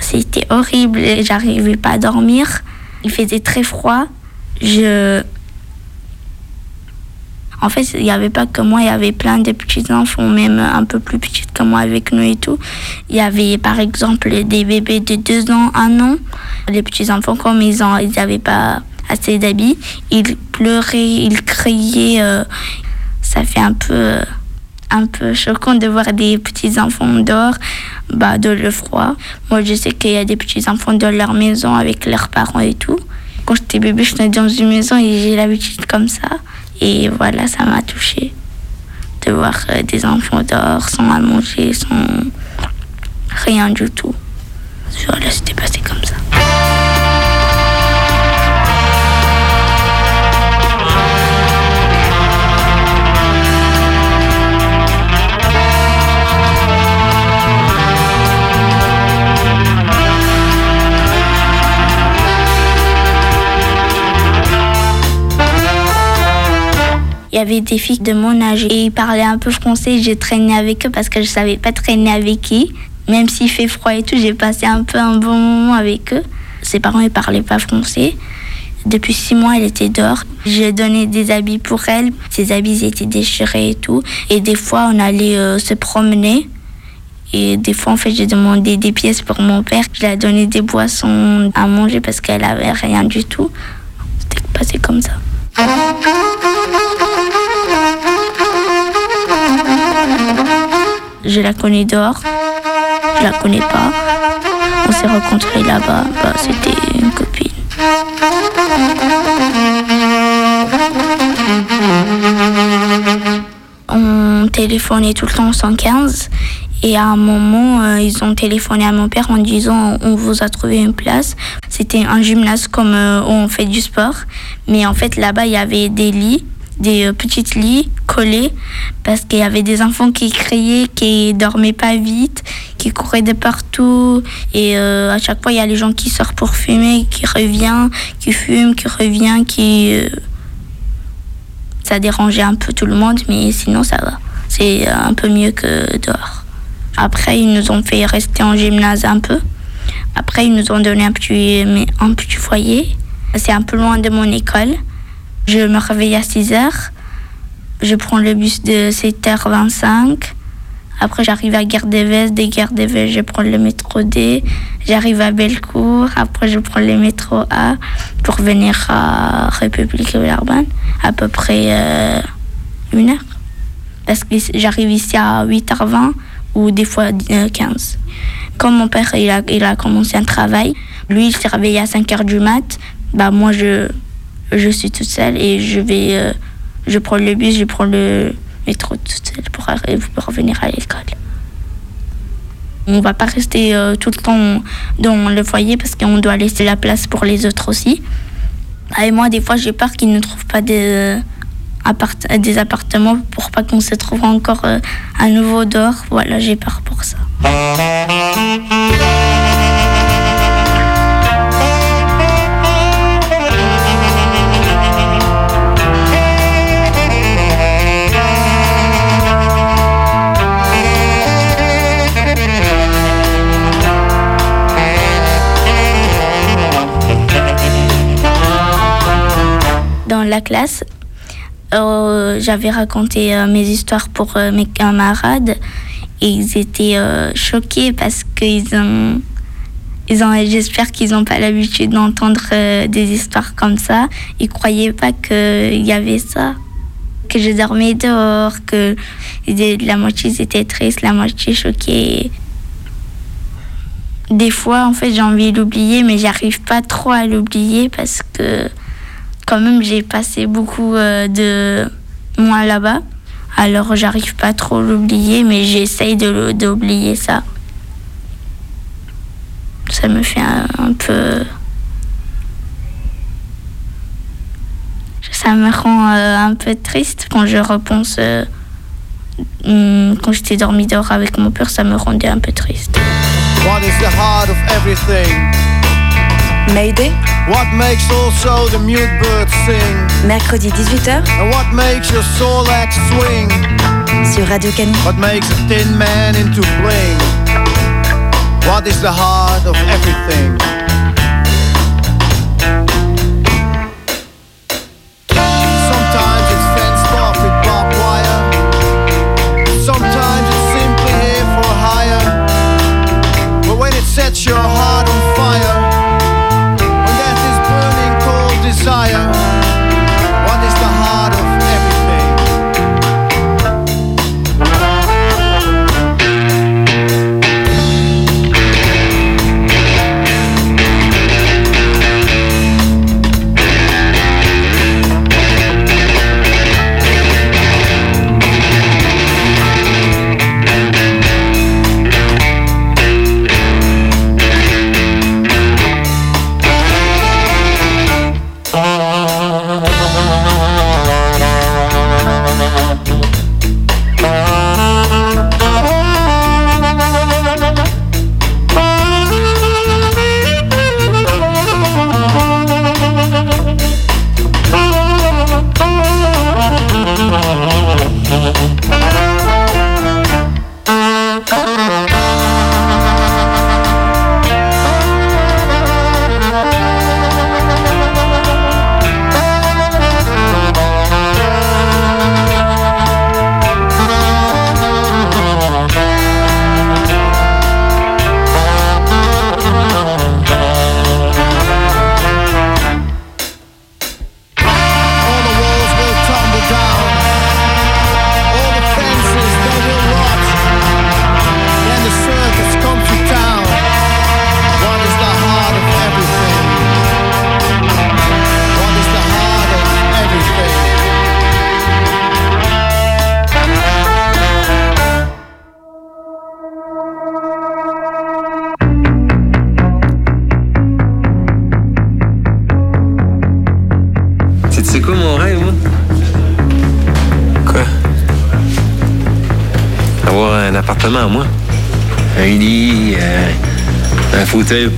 C'était horrible, j'arrivais pas à dormir. Il faisait très froid. Je en fait, il n'y avait pas que moi, il y avait plein de petits enfants, même un peu plus petits que moi avec nous et tout. Il y avait par exemple des bébés de 2 ans, 1 an. Les petits enfants, comme ils n'avaient ils pas assez d'habits, ils pleuraient, ils criaient. euh, ça fait un peu, euh, un peu choquant de voir des petits enfants dehors, bah, de le froid. Moi, je sais qu'il y a des petits enfants dans leur maison avec leurs parents et tout. Quand j'étais bébé, je suis dans une maison et j'ai l'habitude comme ça. Et voilà, ça m'a touchée de voir euh, des enfants dehors sans à manger, sans rien du tout. Voilà, c'était passé comme ça. Il y avait des filles de mon âge et ils parlaient un peu français. J'ai traîné avec eux parce que je savais pas traîner avec qui. Même s'il fait froid et tout, j'ai passé un peu un bon moment avec eux. Ses parents ne parlaient pas français. Depuis six mois, elle était dehors. J'ai donné des habits pour elle. Ses habits étaient déchirés et tout. Et des fois, on allait euh, se promener. Et des fois, en fait, j'ai demandé des pièces pour mon père. Je lui ai donné des boissons à manger parce qu'elle avait rien du tout. C'était passé comme ça. Je la connais dehors. Je la connais pas. On s'est rencontrés là-bas. Bah, C'était une copine. On téléphonait tout le temps au 115 et à un moment, euh, ils ont téléphoné à mon père en disant on vous a trouvé une place. C'était un gymnase comme euh, où on fait du sport, mais en fait là-bas il y avait des lits, des euh, petites lits collés parce qu'il y avait des enfants qui criaient, qui dormaient pas vite, qui couraient de partout et euh, à chaque fois il y a les gens qui sortent pour fumer, qui revient, qui fument, qui revient, qui euh, ça dérangeait un peu tout le monde, mais sinon ça va. C'est un peu mieux que dehors. Après, ils nous ont fait rester en gymnase un peu. Après, ils nous ont donné un petit, un petit foyer. C'est un peu loin de mon école. Je me réveille à 6 heures. Je prends le bus de 7h25. Après, j'arrive à Gare d'Eves. Des Gare d'Eves, je prends le métro D. J'arrive à Bellecour. Après, je prends le métro A pour venir à République Villeurbanne. À peu près euh, une heure. Parce que j'arrive ici à 8h20 ou des fois euh, 15. Comme mon père il a, commencé un travail, lui il s'est réveillé à 5h du mat, bah moi je, je suis toute seule et je vais euh, je prends le bus, je prends le métro toute seule pour, pour revenir à l'école. On va pas rester euh, tout le temps dans le foyer parce qu'on doit laisser la place pour les autres aussi. Et moi, des fois, j'ai peur qu'ils ne trouvent pas de, appart- des appartements pour pas qu'on se trouve encore euh, à nouveau dehors. Voilà, j'ai peur pour ça. La classe, euh, j'avais raconté euh, mes histoires pour euh, mes camarades et ils étaient choqués parce qu'ils ont, ils ont j'espère qu'ils n'ont pas l'habitude d'entendre des histoires comme ça. Ils croyaient pas qu'il y avait ça, que je dormais dehors, que la moitié ils étaient tristes, la moitié choqués. Des fois, en fait, j'ai envie de l'oublier, mais j'arrive pas trop à l'oublier parce que quand même j'ai passé beaucoup euh, de mois là-bas. Alors j'arrive pas trop à l'oublier, mais j'essaye de d'oublier ça. Ça me fait un, peu... Ça me rend euh, un peu triste quand je repense... euh, hum, quand j'étais dormi dehors avec mon père, ça me rendait un peu triste. Mayday. What makes also the mute bird sing? Mercredi 18h And what makes your soul act swing? sur Radio Canu. What makes a thin man into bling? What is the heart of everything?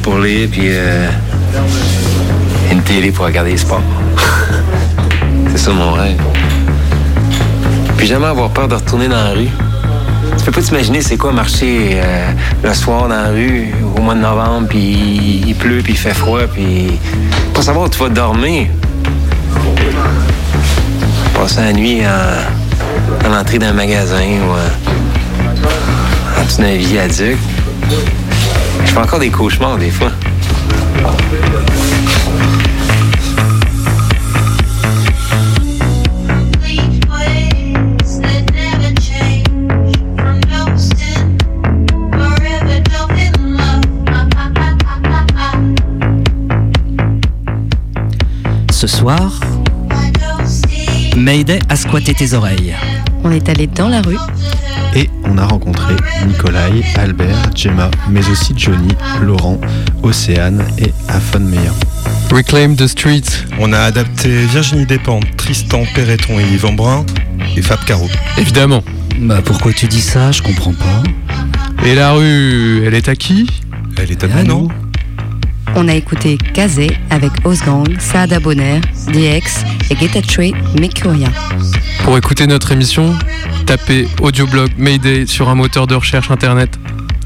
Pour lire, puis euh, une télé pour regarder les sports. C'est ça mon rêve. Puis jamais avoir peur de retourner dans la rue. Tu peux pas t'imaginer c'est quoi marcher euh, le soir dans la rue au mois de novembre, puis il pleut, puis il fait froid, puis pas savoir où tu vas dormir. Passer la nuit à l'entrée d'un magasin ou en, en dessous d'un viaduc. Je fais encore des cauchemars des fois. Ce soir, Mayday a squatté tes oreilles. On est allé dans la rue. Et on a rencontré Nikolai, Albert, Gemma, mais aussi Johnny, Laurent, Océane et Afon Meyer. Reclaim the Street. On a adapté Virginie Despentes, Tristan Perreton et Yvan Brun et Fab Caro. Évidemment. Bah pourquoi tu dis ça? Je comprends pas. Et la rue, elle est à qui? Elle est à nous. On a écouté Kazé avec Osgang, Saada Bonner, DX et Getachew Mercurien. Pour écouter notre émission, tapez audioblog Mayday sur un moteur de recherche internet.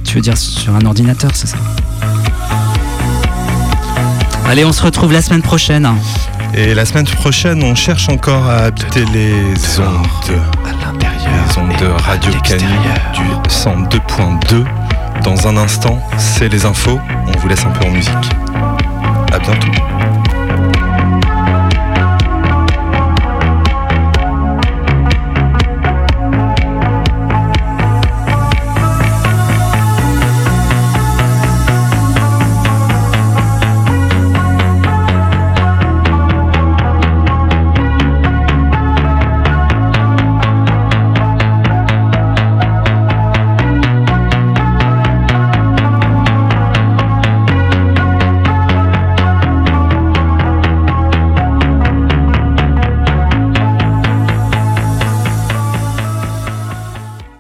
Tu veux dire sur un ordinateur, c'est ça? Allez, on se retrouve la semaine prochaine. Et la semaine prochaine, on cherche encore à habiter les ondes. Les ondes de Radio Canu du 102.2. Dans un instant, c'est les infos. On vous laisse un peu en musique. À bientôt.